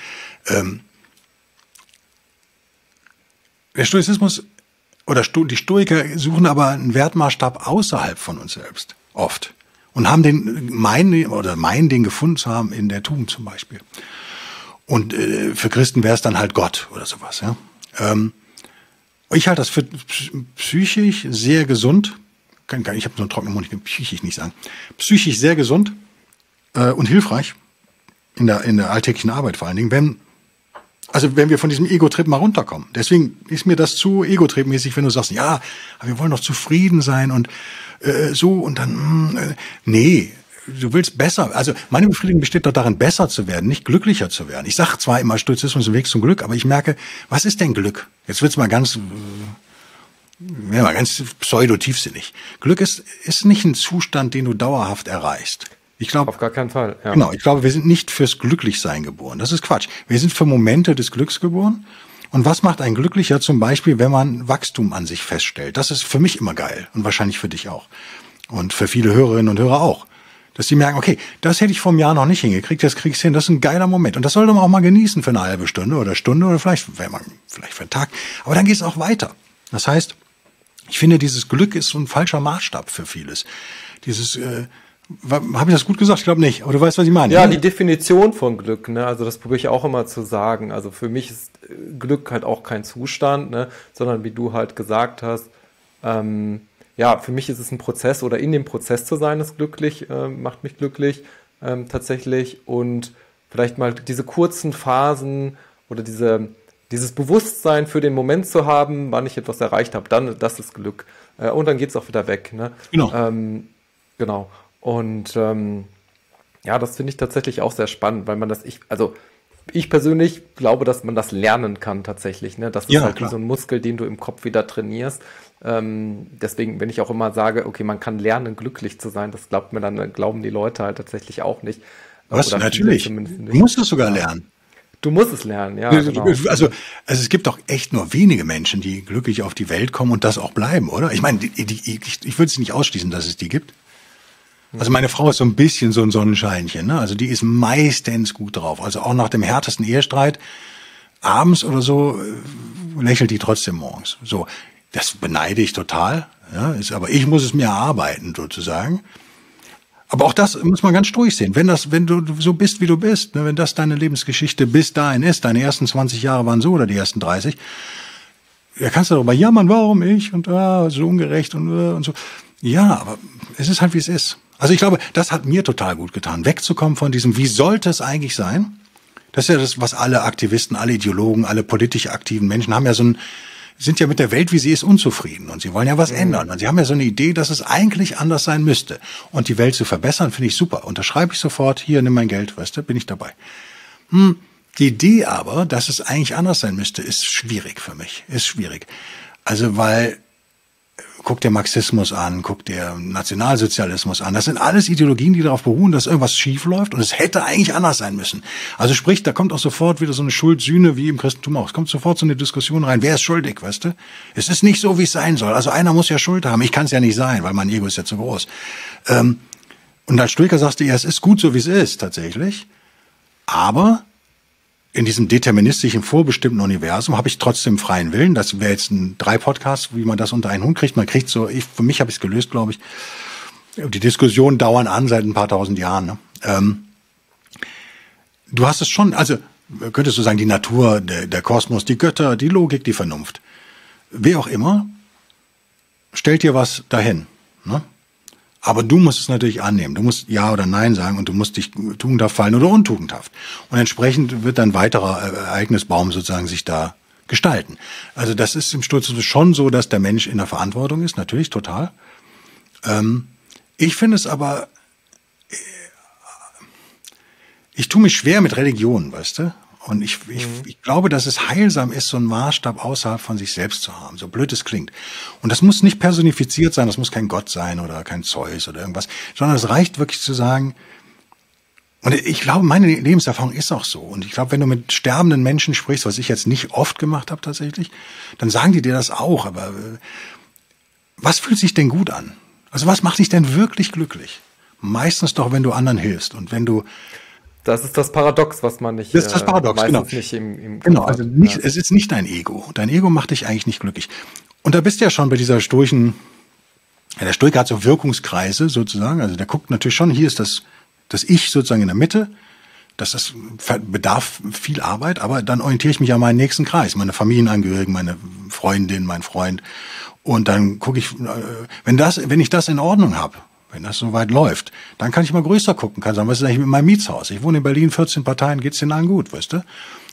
Ähm, der Stoizismus oder die Stoiker suchen aber einen Wertmaßstab außerhalb von uns selbst, oft. Und haben den, meinen, oder meinen den gefunden zu haben in der Tugend zum Beispiel. Und äh, für Christen wäre es dann halt Gott oder sowas, ja. Ähm, ich halte das für psychisch sehr gesund. Ich habe so einen trockenen Mund, ich kann psychisch nicht sagen. Psychisch sehr gesund äh, und hilfreich in der, in der alltäglichen Arbeit vor allen Dingen, wenn also wenn wir von diesem Ego-Trip mal runterkommen. Deswegen ist mir das zu Ego-Trip-mäßig, wenn du sagst, ja, wir wollen doch zufrieden sein und äh, so und dann, mh, hm, äh, nee, du willst besser. Also meine Befriedigung besteht doch darin, besser zu werden, nicht glücklicher zu werden. Ich sage zwar immer, Stoizismus ist ein Weg zum Glück, aber ich merke, was ist denn Glück? Jetzt wird's mal ganz, äh, ja, mal ganz pseudo-tiefsinnig. Glück ist, ist nicht ein Zustand, den du dauerhaft erreichst. Ich glaube, auf gar keinen Fall. Ja. Genau, ich glaube, wir sind nicht fürs Glücklichsein geboren. Das ist Quatsch. Wir sind für Momente des Glücks geboren. Und was macht ein Glücklicher zum Beispiel, wenn man Wachstum an sich feststellt? Das ist für mich immer geil und wahrscheinlich für dich auch. Und für viele Hörerinnen und Hörer auch. Dass sie merken, okay, das hätte ich vor einem Jahr noch nicht hingekriegt, das kriegst du hin, das ist ein geiler Moment. Und das sollte man auch mal genießen für eine halbe Stunde oder Stunde oder vielleicht, wenn man, vielleicht für einen Tag. Aber dann geht es auch weiter. Das heißt, ich finde, dieses Glück ist so ein falscher Maßstab für vieles. Dieses, äh, habe ich das gut gesagt? Ich glaube nicht. Aber du weißt, was ich meine. Ja, die Definition von Glück, ne? Also das probiere ich auch immer zu sagen. Also für mich ist äh, Glück halt auch kein Zustand, ne? Sondern wie du halt gesagt hast, ähm, ja, für mich ist es ein Prozess oder in dem Prozess zu sein, ist glücklich, äh, macht mich glücklich ähm, tatsächlich. Und vielleicht mal diese kurzen Phasen oder diese, dieses Bewusstsein für den Moment zu haben, wann ich etwas erreicht habe, dann, das ist Glück. Äh, und dann geht es auch wieder weg. Ne? Genau. Ähm, genau. Und ähm, ja, das finde ich tatsächlich auch sehr spannend, weil man das, ich, also ich persönlich glaube, dass man das lernen kann tatsächlich. Ne? Das ist ja, halt klar. wie so ein Muskel, den du im Kopf wieder trainierst. Ähm, deswegen, wenn ich auch immer sage, okay, man kann lernen, glücklich zu sein, das glaubt mir dann, glauben die Leute halt tatsächlich auch nicht. Was? Oder Natürlich. Du musst es sogar lernen. Du musst es lernen, ja. Genau. Also, also es gibt doch echt nur wenige Menschen, die glücklich auf die Welt kommen und das auch bleiben, oder? Ich meine, die, die, ich, ich würde es nicht ausschließen, dass es die gibt. Also meine Frau ist so ein bisschen so ein Sonnenscheinchen. Ne? Also die ist meistens gut drauf. Also auch nach dem härtesten Ehestreit abends oder so äh, lächelt die trotzdem morgens. So, das beneide ich total. Ja, ist, aber ich muss es mir erarbeiten sozusagen. Aber auch das muss man ganz stoisch sehen. Wenn das, wenn du so bist, wie du bist, ne, wenn das deine Lebensgeschichte bis dahin ist, deine ersten 20 Jahre waren so oder die ersten 30, ja, kannst du darüber jammern, warum ich und ah, so ungerecht und, äh, und so. Ja, aber es ist halt, wie es ist. Also ich glaube, das hat mir total gut getan, wegzukommen von diesem, wie sollte es eigentlich sein? Das ist ja das, was alle Aktivisten, alle Ideologen, alle politisch aktiven Menschen haben ja so ein, sind ja mit der Welt, wie sie ist, unzufrieden und sie wollen ja was mhm. ändern. Und sie haben ja so eine Idee, dass es eigentlich anders sein müsste. Und die Welt zu verbessern, finde ich super. Unterschreibe ich sofort, hier, nimm mein Geld, weißt du, bin ich dabei. Hm. Die Idee aber, dass es eigentlich anders sein müsste, ist schwierig für mich. Ist schwierig. Also, weil guck dir Marxismus an, guck dir Nationalsozialismus an. Das sind alles Ideologien, die darauf beruhen, dass irgendwas schief läuft und es hätte eigentlich anders sein müssen. Also sprich, da kommt auch sofort wieder so eine Schuldsühne wie im Christentum auch. Es kommt sofort so eine Diskussion rein. Wer ist schuldig, weißt du? Es ist nicht so, wie es sein soll. Also einer muss ja Schuld haben. Ich kann es ja nicht sein, weil mein Ego ist ja zu groß. Ähm, und als Stoiker sagst du, ja, es ist gut so, wie es ist, tatsächlich. Aber in diesem deterministischen, vorbestimmten Universum habe ich trotzdem freien Willen. Das wäre jetzt ein drei Podcasts, wie man das unter einen Hund kriegt. Man kriegt so, ich, für mich habe ich es gelöst, glaube ich. Die Diskussionen dauern an seit ein paar tausend Jahren. Ne? Ähm, du hast es schon, also könntest du sagen, die Natur, der, der Kosmos, die Götter, die Logik, die Vernunft. Wer auch immer, stellt dir was dahin. Ne? Aber du musst es natürlich annehmen. Du musst Ja oder Nein sagen und du musst dich tugendhaft fallen oder untugendhaft. Und entsprechend wird ein weiterer äh, Ereignisbaum sozusagen sich da gestalten. Also das ist im Sturzismus schon so, dass der Mensch in der Verantwortung ist, natürlich total. Ähm, ich finde es aber, äh, ich tue mich schwer mit Religion, weißt du? Und ich, ich, mhm. ich glaube, dass es heilsam ist, so einen Maßstab außerhalb von sich selbst zu haben, so blöd es klingt. Und das muss nicht personifiziert sein, das muss kein Gott sein oder kein Zeus oder irgendwas, sondern es reicht wirklich zu sagen, und ich glaube, meine Lebenserfahrung ist auch so. Und ich glaube, wenn du mit sterbenden Menschen sprichst, was ich jetzt nicht oft gemacht habe tatsächlich, dann sagen die dir das auch. Aber äh, was fühlt sich denn gut an? Also was macht dich denn wirklich glücklich? Meistens doch, wenn du anderen hilfst und wenn du das ist das Paradox, was man nicht. Das ist das Paradox, äh, genau. Nicht im, im genau, also nicht, ja. es ist nicht dein Ego. Dein Ego macht dich eigentlich nicht glücklich. Und da bist du ja schon bei dieser stoischen, ja, der Stoiker hat so Wirkungskreise sozusagen. Also der guckt natürlich schon, hier ist das, das Ich sozusagen in der Mitte. Das, das bedarf viel Arbeit, aber dann orientiere ich mich an meinen nächsten Kreis, meine Familienangehörigen, meine Freundin, mein Freund. Und dann gucke ich, äh, wenn das, wenn ich das in Ordnung habe, wenn das so weit läuft, dann kann ich mal größer gucken, kann sagen, was ist eigentlich mit meinem Mietshaus? Ich wohne in Berlin, 14 Parteien, geht's den allen gut, weißt du?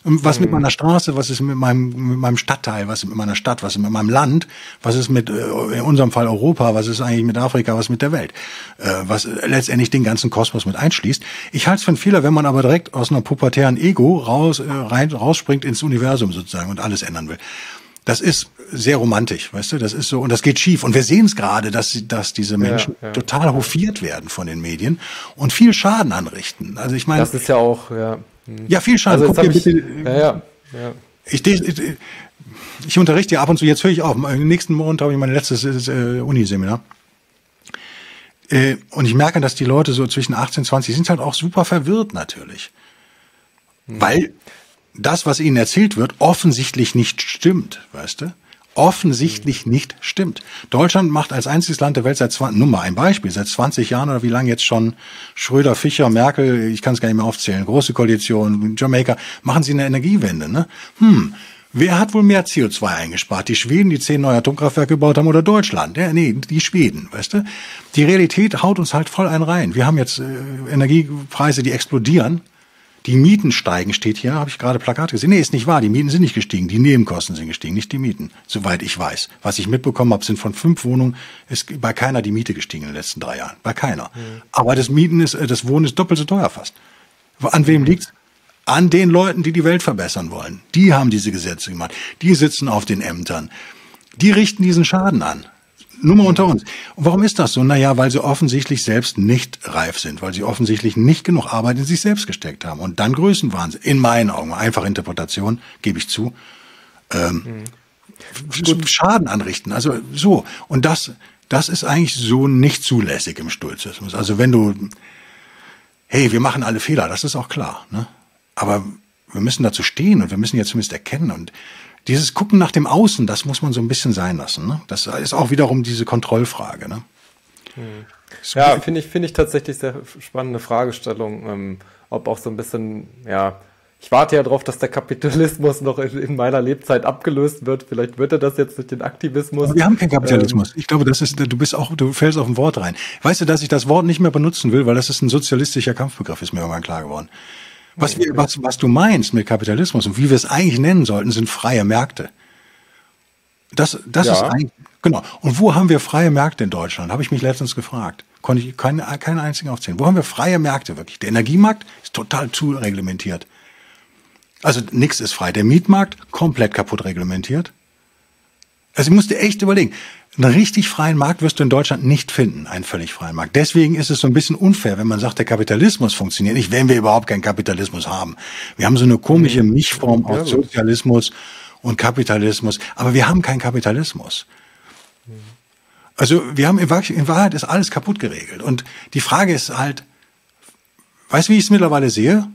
Und was mit mhm. meiner Straße, was ist mit meinem, mit meinem Stadtteil, was ist mit meiner Stadt, was ist mit meinem Land, was ist mit, äh, in unserem Fall Europa, was ist eigentlich mit Afrika, was mit der Welt, äh, was letztendlich den ganzen Kosmos mit einschließt. Ich halte es für einen Fehler, wenn man aber direkt aus einer pubertären Ego raus, äh, rein, rausspringt ins Universum sozusagen und alles ändern will das ist sehr romantisch, weißt du, das ist so, und das geht schief. Und wir sehen es gerade, dass, dass diese Menschen ja, ja. total hofiert werden von den Medien und viel Schaden anrichten. Also ich meine. Das ist ja auch, ja. Hm. Ja, viel Schaden. Also Guck dir bitte, ja, ja, ja. Ich, ich, ich unterrichte ja ab und zu, jetzt höre ich auf. Im nächsten Monat habe ich mein letztes äh, Uniseminar. Äh, und ich merke, dass die Leute so zwischen 18 und 20 sind halt auch super verwirrt natürlich. Mhm. Weil das, was ihnen erzählt wird, offensichtlich nicht stimmt, weißt du? Offensichtlich nicht stimmt. Deutschland macht als einziges Land der Welt seit 20, nur mal ein Beispiel, seit 20 Jahren oder wie lange jetzt schon Schröder, Fischer, Merkel, ich kann es gar nicht mehr aufzählen, große Koalition, Jamaika, machen sie eine Energiewende, ne? Hm, Wer hat wohl mehr CO2 eingespart? Die Schweden, die zehn neue Atomkraftwerke gebaut haben oder Deutschland? Ja, nee, die Schweden, weißt du? Die Realität haut uns halt voll ein rein. Wir haben jetzt äh, Energiepreise, die explodieren. Die Mieten steigen, steht hier, habe ich gerade Plakat gesehen. Nee, ist nicht wahr. Die Mieten sind nicht gestiegen. Die Nebenkosten sind gestiegen, nicht die Mieten. Soweit ich weiß. Was ich mitbekommen habe, sind von fünf Wohnungen, ist bei keiner die Miete gestiegen in den letzten drei Jahren. Bei keiner. Mhm. Aber das Mieten ist, äh, das Wohnen ist doppelt so teuer fast. An wem liegt's? An den Leuten, die die Welt verbessern wollen. Die haben diese Gesetze gemacht. Die sitzen auf den Ämtern. Die richten diesen Schaden an. Nur mal unter uns. Und warum ist das so? Naja, weil sie offensichtlich selbst nicht reif sind, weil sie offensichtlich nicht genug Arbeit in sich selbst gesteckt haben. Und dann Größenwahnsinn. In meinen Augen, einfache Interpretation, gebe ich zu. Ähm, mhm. Schaden anrichten. Also so. Und das, das ist eigentlich so nicht zulässig im Stoizismus. Also wenn du, hey, wir machen alle Fehler, das ist auch klar. Ne? Aber wir müssen dazu stehen und wir müssen jetzt zumindest erkennen und dieses Gucken nach dem Außen, das muss man so ein bisschen sein lassen. Ne? Das ist auch wiederum diese Kontrollfrage. Ne? Hm. Ja, finde ich, finde ich tatsächlich sehr spannende Fragestellung, ähm, ob auch so ein bisschen, ja, ich warte ja darauf, dass der Kapitalismus noch in, in, meiner Lebzeit abgelöst wird. Vielleicht wird er das jetzt durch den Aktivismus. Aber wir haben keinen Kapitalismus. Ähm, ich glaube, das ist, du bist auch, du fällst auf ein Wort rein. Weißt du, dass ich das Wort nicht mehr benutzen will, weil das ist ein sozialistischer Kampfbegriff, ist mir irgendwann klar geworden. Was, wir, was, was du meinst mit Kapitalismus und wie wir es eigentlich nennen sollten, sind freie Märkte. Das, das ja. ist eigentlich, genau. Und wo haben wir freie Märkte in Deutschland? Habe ich mich letztens gefragt. Konnte ich keinen, keinen einzigen aufzählen. Wo haben wir freie Märkte wirklich? Der Energiemarkt ist total zu reglementiert. Also nichts ist frei. Der Mietmarkt komplett kaputt reglementiert. Also ich musste echt überlegen. Einen richtig freien Markt wirst du in Deutschland nicht finden, einen völlig freien Markt. Deswegen ist es so ein bisschen unfair, wenn man sagt, der Kapitalismus funktioniert nicht, wenn wir überhaupt keinen Kapitalismus haben. Wir haben so eine komische mhm. Mischform aus Sozialismus und Kapitalismus, aber wir haben keinen Kapitalismus. Also wir haben in Wahrheit ist alles kaputt geregelt. Und die Frage ist halt, weißt du, wie ich es mittlerweile sehe?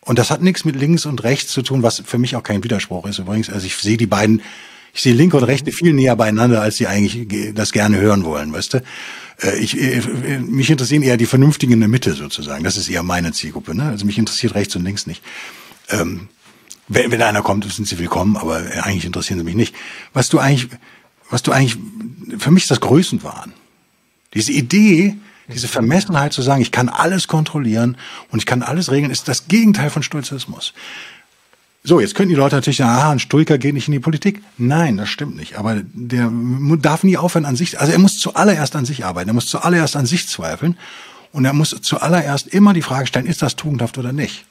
Und das hat nichts mit links und rechts zu tun, was für mich auch kein Widerspruch ist übrigens. Also ich sehe die beiden, ich sehe linke und rechte viel näher beieinander, als sie eigentlich das gerne hören wollen, weißt du? Äh, ich, äh, mich interessieren eher die Vernünftigen in der Mitte sozusagen. Das ist eher meine Zielgruppe. Ne? Also mich interessiert rechts und links nicht. Ähm, wenn, wenn einer kommt, sind sie willkommen, aber eigentlich interessieren sie mich nicht. Was du eigentlich, was du eigentlich, für mich ist das Größenwahn. Diese Idee, diese Vermessenheit zu sagen, ich kann alles kontrollieren und ich kann alles regeln, ist das Gegenteil von Stoizismus. So, jetzt könnten die Leute natürlich sagen, aha, ein Stoiker geht nicht in die Politik. Nein, das stimmt nicht. Aber der darf nie aufhören an sich, also er muss zuallererst an sich arbeiten, er muss zuallererst an sich zweifeln und er muss zuallererst immer die Frage stellen, ist das tugendhaft oder nicht?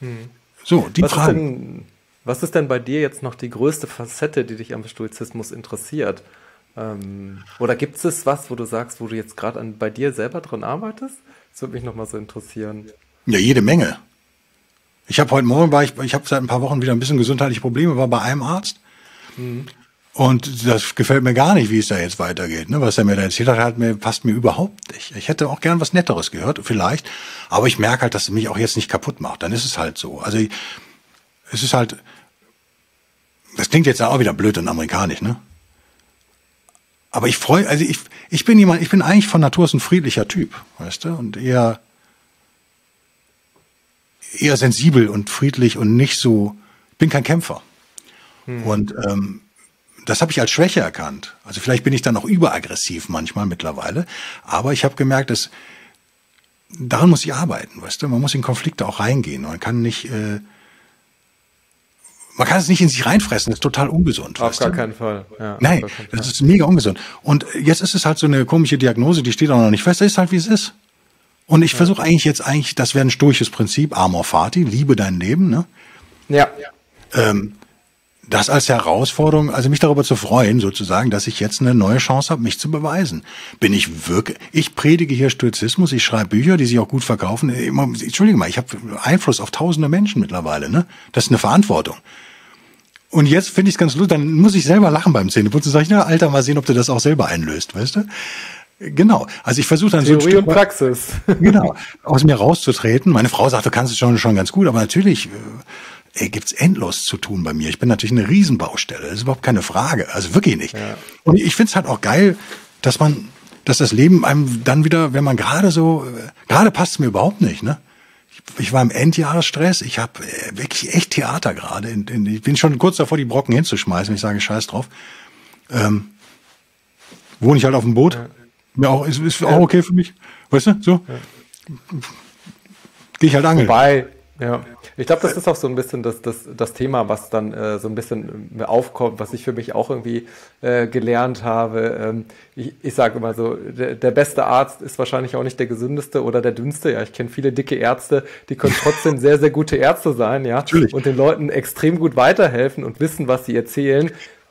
Hm. So, die was Frage. Ist denn, was ist denn bei dir jetzt noch die größte Facette, die dich am Stoizismus interessiert? Ähm, oder gibt es was, wo du sagst, wo du jetzt gerade bei dir selber dran arbeitest? Das würde mich nochmal so interessieren. Ja, jede Menge. Ich habe heute Morgen war ich, ich habe seit ein paar Wochen wieder ein bisschen gesundheitliche Probleme, war bei einem Arzt. Mhm. Und das gefällt mir gar nicht, wie es da jetzt weitergeht. Ne? Was er mir da erzählt hat, hat mir, passt mir überhaupt nicht. Ich hätte auch gern was Netteres gehört, vielleicht. Aber ich merke halt, dass es mich auch jetzt nicht kaputt macht. Dann ist es halt so. Also es ist halt, das klingt jetzt auch wieder blöd und amerikanisch, ne? Aber ich freue, also ich, ich bin jemand, ich bin eigentlich von Natur aus ein friedlicher Typ, weißt du, und eher, eher sensibel und friedlich und nicht so, bin kein Kämpfer. Hm. Und ähm, das habe ich als Schwäche erkannt. Also vielleicht bin ich dann auch überaggressiv manchmal mittlerweile, aber ich habe gemerkt, dass daran muss ich arbeiten, weißt du, man muss in Konflikte auch reingehen. Man kann nicht äh, man kann es nicht in sich reinfressen, das ist total ungesund. Auf gar du? keinen Fall. Ja, Nein, das ist mega ungesund. Und jetzt ist es halt so eine komische Diagnose, die steht auch noch nicht fest, das ist halt wie es ist. Und ich ja. versuche eigentlich jetzt eigentlich, das wäre ein stoisches Prinzip, Amor Fati, liebe dein Leben, ne? Ja. Ähm, das als Herausforderung, also mich darüber zu freuen, sozusagen, dass ich jetzt eine neue Chance habe, mich zu beweisen. Bin ich wirklich, ich predige hier Stoizismus, ich schreibe Bücher, die sich auch gut verkaufen. Entschuldige mal, ich habe Einfluss auf tausende Menschen mittlerweile, ne? Das ist eine Verantwortung. Und jetzt finde ich es ganz lustig, dann muss ich selber lachen beim Zähneputzen. Sag ich, na, Alter, mal sehen, ob du das auch selber einlöst, weißt du? Genau. Also ich versuche dann Theorie so ein Stück und Praxis. genau. Aus mir rauszutreten. Meine Frau sagt, du kannst es schon, schon ganz gut, aber natürlich äh, ey, gibt's endlos zu tun bei mir. Ich bin natürlich eine Riesenbaustelle. Das ist überhaupt keine Frage. Also wirklich nicht. Ja. Und ich finde es halt auch geil, dass man, dass das Leben einem dann wieder, wenn man gerade so, äh, gerade passt es mir überhaupt nicht, ne? ich war im Endjahresstress. Ich habe äh, wirklich echt Theater gerade. Ich bin schon kurz davor, die Brocken hinzuschmeißen. Ich sage Scheiß drauf. Ähm, wohne ich halt auf dem Boot. Ja. Mir auch, ist, ist auch okay für mich. Weißt du, so. Ja. Gehe ich halt angeln. Wobei, ja, ich glaube, das ist auch so ein bisschen das, das, das Thema, was dann äh, so ein bisschen aufkommt, was ich für mich auch irgendwie äh, gelernt habe. Ähm, ich ich sage immer so, der, der, beste Arzt ist wahrscheinlich auch nicht der gesündeste oder der dünnste. Ja, ich kenne viele dicke Ärzte, die können trotzdem sehr, sehr gute Ärzte sein, ja, Natürlich. und den Leuten extrem gut weiterhelfen und wissen, was sie erzählen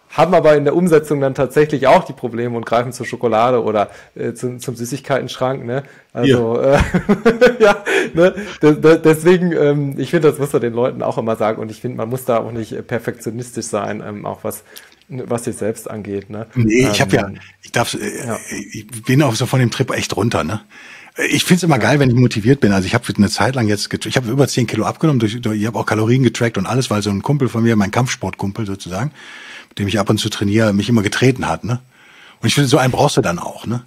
haben aber in der Umsetzung dann tatsächlich auch die Probleme und greifen zur Schokolade oder äh, zum, zum Süßigkeitenschrank. Ne? Also ja, äh, ja ne? deswegen, ähm, ich finde, das muss man den Leuten auch immer sagen und ich finde, man muss da auch nicht perfektionistisch sein, ähm, auch was was sich selbst angeht. Ne? Nee, ich habe ja, ähm, ich darf, äh, ja. ich bin auch so von dem Trip echt runter. Ne? Ich find's immer ja. geil, wenn ich motiviert bin. Also ich habe eine Zeit lang jetzt, ich habe über zehn Kilo abgenommen, durch, durch, ich habe auch Kalorien getrackt und alles, weil so ein Kumpel von mir, mein Kampfsportkumpel sozusagen, dem ich ab und zu trainiere, mich immer getreten hat. Ne? Und ich finde, so einen brauchst du dann auch. Ne?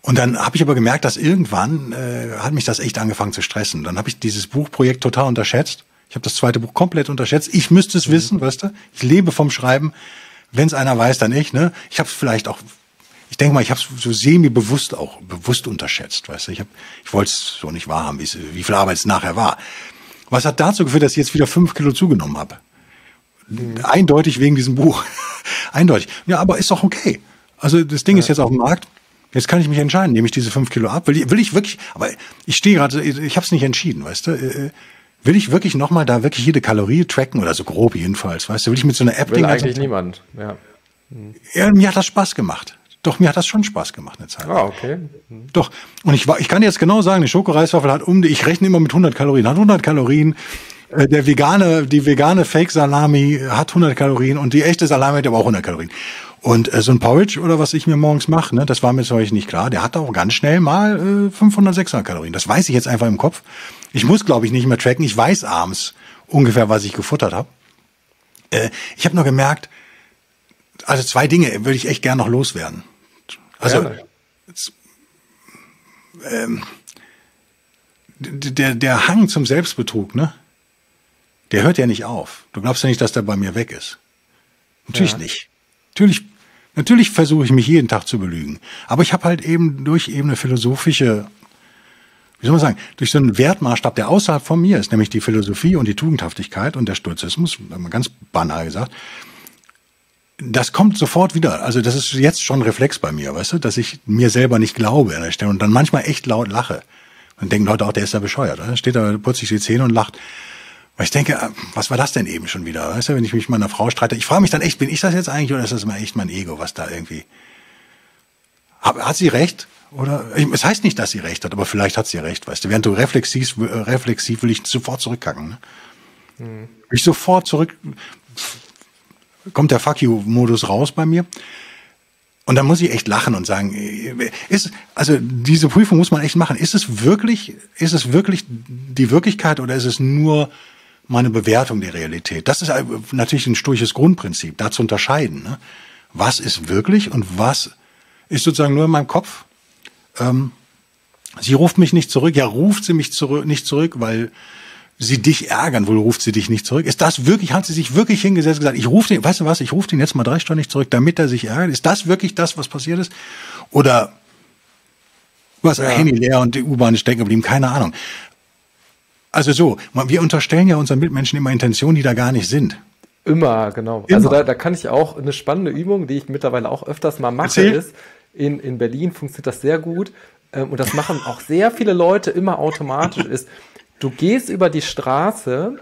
Und dann habe ich aber gemerkt, dass irgendwann äh, hat mich das echt angefangen zu stressen. Dann habe ich dieses Buchprojekt total unterschätzt. Ich habe das zweite Buch komplett unterschätzt. Ich müsste es mhm. wissen, weißt du? Ich lebe vom Schreiben. Wenn es einer weiß, dann ich. Ne? Ich habe es vielleicht auch, ich denke mal, ich habe es so semi-bewusst auch bewusst unterschätzt. Weißt du? Ich, hab, ich wollte es so nicht wahrhaben, wie viel Arbeit es nachher war. Was hat dazu geführt, dass ich jetzt wieder fünf Kilo zugenommen habe? Eindeutig wegen diesem Buch. Eindeutig. Ja, aber ist doch okay. Also das Ding ja. ist jetzt auf dem Markt. Jetzt kann ich mich entscheiden, nehme ich diese fünf Kilo ab? Will ich, will ich wirklich, aber ich stehe gerade, ich habe es nicht entschieden, weißt du? Äh, äh, will ich wirklich nochmal da wirklich jede Kalorie tracken oder so grob jedenfalls, weißt du? Will ich mit so einer App Will eigentlich niemand, ja. Ja, mir hat das Spaß gemacht. Doch, mir hat das schon Spaß gemacht eine Zeit. Ah, okay. Mhm. Doch. Und ich, ich kann jetzt genau sagen, eine Schokoreiswaffel hat um, ich rechne immer mit 100 Kalorien, hat 100 Kalorien, der vegane, die vegane Fake-Salami hat 100 Kalorien und die echte Salami hat aber auch 100 Kalorien. Und äh, so ein Porridge oder was ich mir morgens mache, ne, das war mir zum Beispiel nicht klar. Der hat auch ganz schnell mal äh, 500, 600 Kalorien. Das weiß ich jetzt einfach im Kopf. Ich muss, glaube ich, nicht mehr tracken. Ich weiß abends ungefähr, was ich gefuttert habe. Äh, ich habe nur gemerkt, also zwei Dinge würde ich echt gern noch loswerden. Also jetzt, ähm, der, der Hang zum Selbstbetrug, ne? Der hört ja nicht auf. Du glaubst ja nicht, dass der bei mir weg ist. Natürlich ja. nicht. Natürlich, natürlich versuche ich mich jeden Tag zu belügen. Aber ich habe halt eben durch eben eine philosophische, wie soll man sagen, durch so einen Wertmaßstab, der außerhalb von mir ist, nämlich die Philosophie und die Tugendhaftigkeit und der Stoizismus, ganz banal gesagt, das kommt sofort wieder. Also das ist jetzt schon Reflex bei mir, weißt du, dass ich mir selber nicht glaube an der Stelle und dann manchmal echt laut lache. Und denken Leute auch, der ist ja bescheuert. Oder? Steht da, putzt sich die Zähne und lacht. Weil ich denke, äh, was war das denn eben schon wieder? Weißt du, wenn ich mich mit meiner Frau streite, ich frage mich dann echt, bin ich das jetzt eigentlich oder ist das mal echt mein Ego, was da irgendwie. Hat, sie recht? Oder es heißt nicht, dass sie recht hat, aber vielleicht hat sie recht, weißt du. Während du reflexiv, reflexiv will ich sofort zurückkacken. Ne? Hm. Ich sofort zurück. Kommt der Fuck you-Modus raus bei mir. Und da muss ich echt lachen und sagen, ist, also diese Prüfung muss man echt machen. Ist es wirklich, ist es wirklich die Wirklichkeit oder ist es nur meine Bewertung der Realität? Das ist natürlich ein sturches Grundprinzip, da zu unterscheiden. Ne? Was ist wirklich und was ist sozusagen nur in meinem Kopf? Ähm, sie ruft mich nicht zurück. Ja, ruft sie mich zurück, nicht zurück, weil sie dich ärgern, wohl ruft sie dich nicht zurück. Ist das wirklich, hat sie sich wirklich hingesetzt und gesagt, ich rufe den, weißt du was, ich rufe den jetzt mal drei Stunden nicht zurück, damit er sich ärgert? Ist das wirklich das, was passiert ist? Oder was, ja. Handy leer und die U-Bahn ist stecken geblieben, keine Ahnung. Also so, wir unterstellen ja unseren Mitmenschen immer Intentionen, die da gar nicht sind. Immer, genau. Immer. Also da, da kann ich auch eine spannende Übung, die ich mittlerweile auch öfters mal mache, Erzähl. ist, in, in Berlin funktioniert das sehr gut. Ähm, und das machen auch sehr viele Leute immer automatisch, ist, Du gehst über die Straße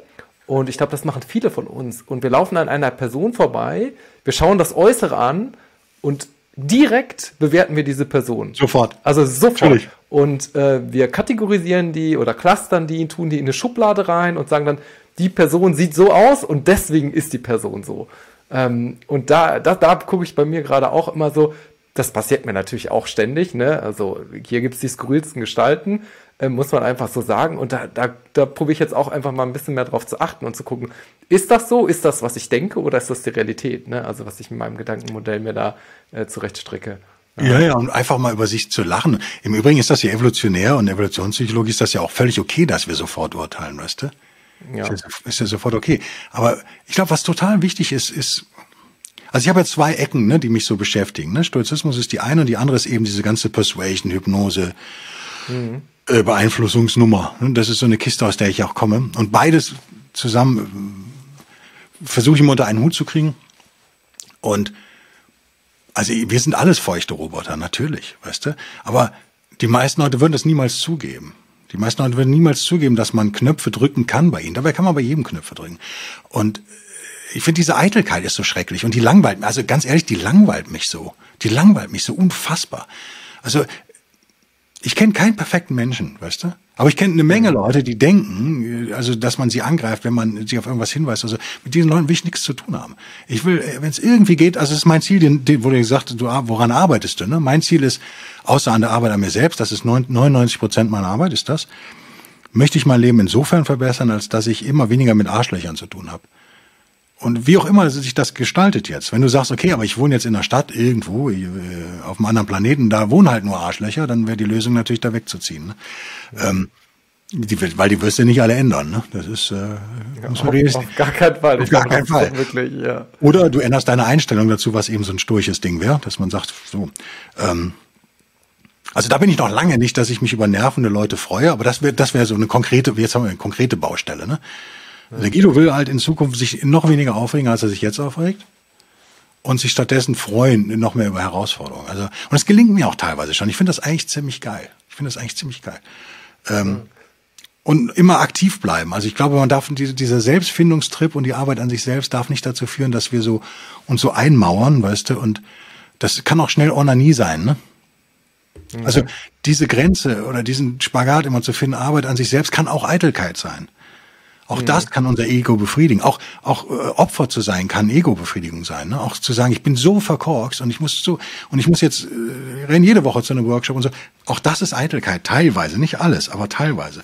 und ich glaube, das machen viele von uns. Und wir laufen an einer Person vorbei, wir schauen das Äußere an und direkt bewerten wir diese Person. Sofort. Also sofort. Natürlich. Und äh, wir kategorisieren die oder clustern die, tun die in eine Schublade rein und sagen dann, die Person sieht so aus und deswegen ist die Person so. Ähm, und da, da, da gucke ich bei mir gerade auch immer so, das passiert mir natürlich auch ständig. Ne? Also hier gibt es die skurrilsten Gestalten äh, muss man einfach so sagen. Und da, da, da probiere ich jetzt auch einfach mal ein bisschen mehr drauf zu achten und zu gucken, ist das so? Ist das, was ich denke, oder ist das die Realität? Ne? Also was ich in meinem Gedankenmodell mir da äh, zurechtstricke. Ja, ja, und einfach mal über sich zu lachen. Im Übrigen ist das ja evolutionär und Evolutionspsychologie ist das ja auch völlig okay, dass wir sofort urteilen, weißt du? Ja. Ist, ja, ist ja sofort okay. Aber ich glaube, was total wichtig ist, ist, also ich habe ja zwei Ecken, ne, die mich so beschäftigen. Ne? Stoizismus ist die eine und die andere ist eben diese ganze Persuasion, Hypnose, mhm äh, Beeinflussungsnummer. Das ist so eine Kiste, aus der ich auch komme. Und beides zusammen äh, versuche ich immer unter einen Hut zu kriegen. Und also wir sind alles feuchte Roboter, natürlich, weißt du. Aber die meisten Leute würden das niemals zugeben. Die meisten Leute würden niemals zugeben, dass man Knöpfe drücken kann bei ihnen. Dabei kann man bei jedem Knöpfe drücken. Und ich finde, diese Eitelkeit ist so schrecklich. Und die langweilt also ganz ehrlich, die langweilt mich so. Die langweilt mich so unfassbar. Also ich kenne keinen perfekten Menschen, weißt du? Aber ich kenne eine Menge mhm. Leute, die denken, also dass man sie angreift, wenn man sie auf irgendwas hinweist. Also mit diesen Leuten will ich nichts zu tun haben. Ich will, äh, wenn es irgendwie geht, also es ist mein Ziel, den, den, wo du gesagt hast, du, woran arbeitest du? Ne? Mein Ziel ist, außer an der Arbeit an mir selbst, das ist 99 Prozent meiner Arbeit, ist das, möchte ich mein Leben insofern verbessern, als dass ich immer weniger mit Arschlöchern zu tun habe. Und wie auch immer sich das gestaltet jetzt. Wenn du sagst, okay, aber ich wohne jetzt in der Stadt irgendwo äh, auf einem anderen Planeten, da wohnen halt nur Arschlöcher, dann wäre die Lösung natürlich da wegzuziehen. Ne? Ja. Ähm, die, weil die wirst du nicht alle ändern. Ne? Das ist äh, ja, muss man auf, auf gar keinen Fall. Auf gar keinen Fall. Wirklich, ja. Oder du änderst deine Einstellung dazu, was eben so ein sturches Ding wäre, dass man sagt, so. Ähm, also da bin ich noch lange nicht, dass ich mich über nervende Leute freue, aber das wäre das wäre so eine konkrete, jetzt haben wir eine konkrete Baustelle. Ne? Der Guido will halt in Zukunft sich noch weniger aufregen, als er sich jetzt aufregt. Und sich stattdessen freuen noch mehr über Herausforderungen. Also, und es gelingt mir auch teilweise schon. Ich finde das eigentlich ziemlich geil. Ich finde das eigentlich ziemlich geil. Ähm, mhm. Und immer aktiv bleiben. Also ich glaube, man darf diese, dieser Selbstfindungstrip und die Arbeit an sich selbst darf nicht dazu führen, dass wir so uns so einmauern, weißt du, und das kann auch schnell Onanie sein, ne? Mhm. Also diese Grenze oder diesen Spagat immer zu finden, Arbeit an sich selbst kann auch Eitelkeit sein. Auch mhm. das kann unser Ego befriedigen. Auch, auch äh, Opfer zu sein kann Ego-Befriedigung sein. Ne? Auch zu sagen, ich bin so verkorkst und ich muss so und ich muss jetzt äh, renne jede Woche zu einem Workshop und so. Auch das ist Eitelkeit, teilweise, nicht alles, aber teilweise.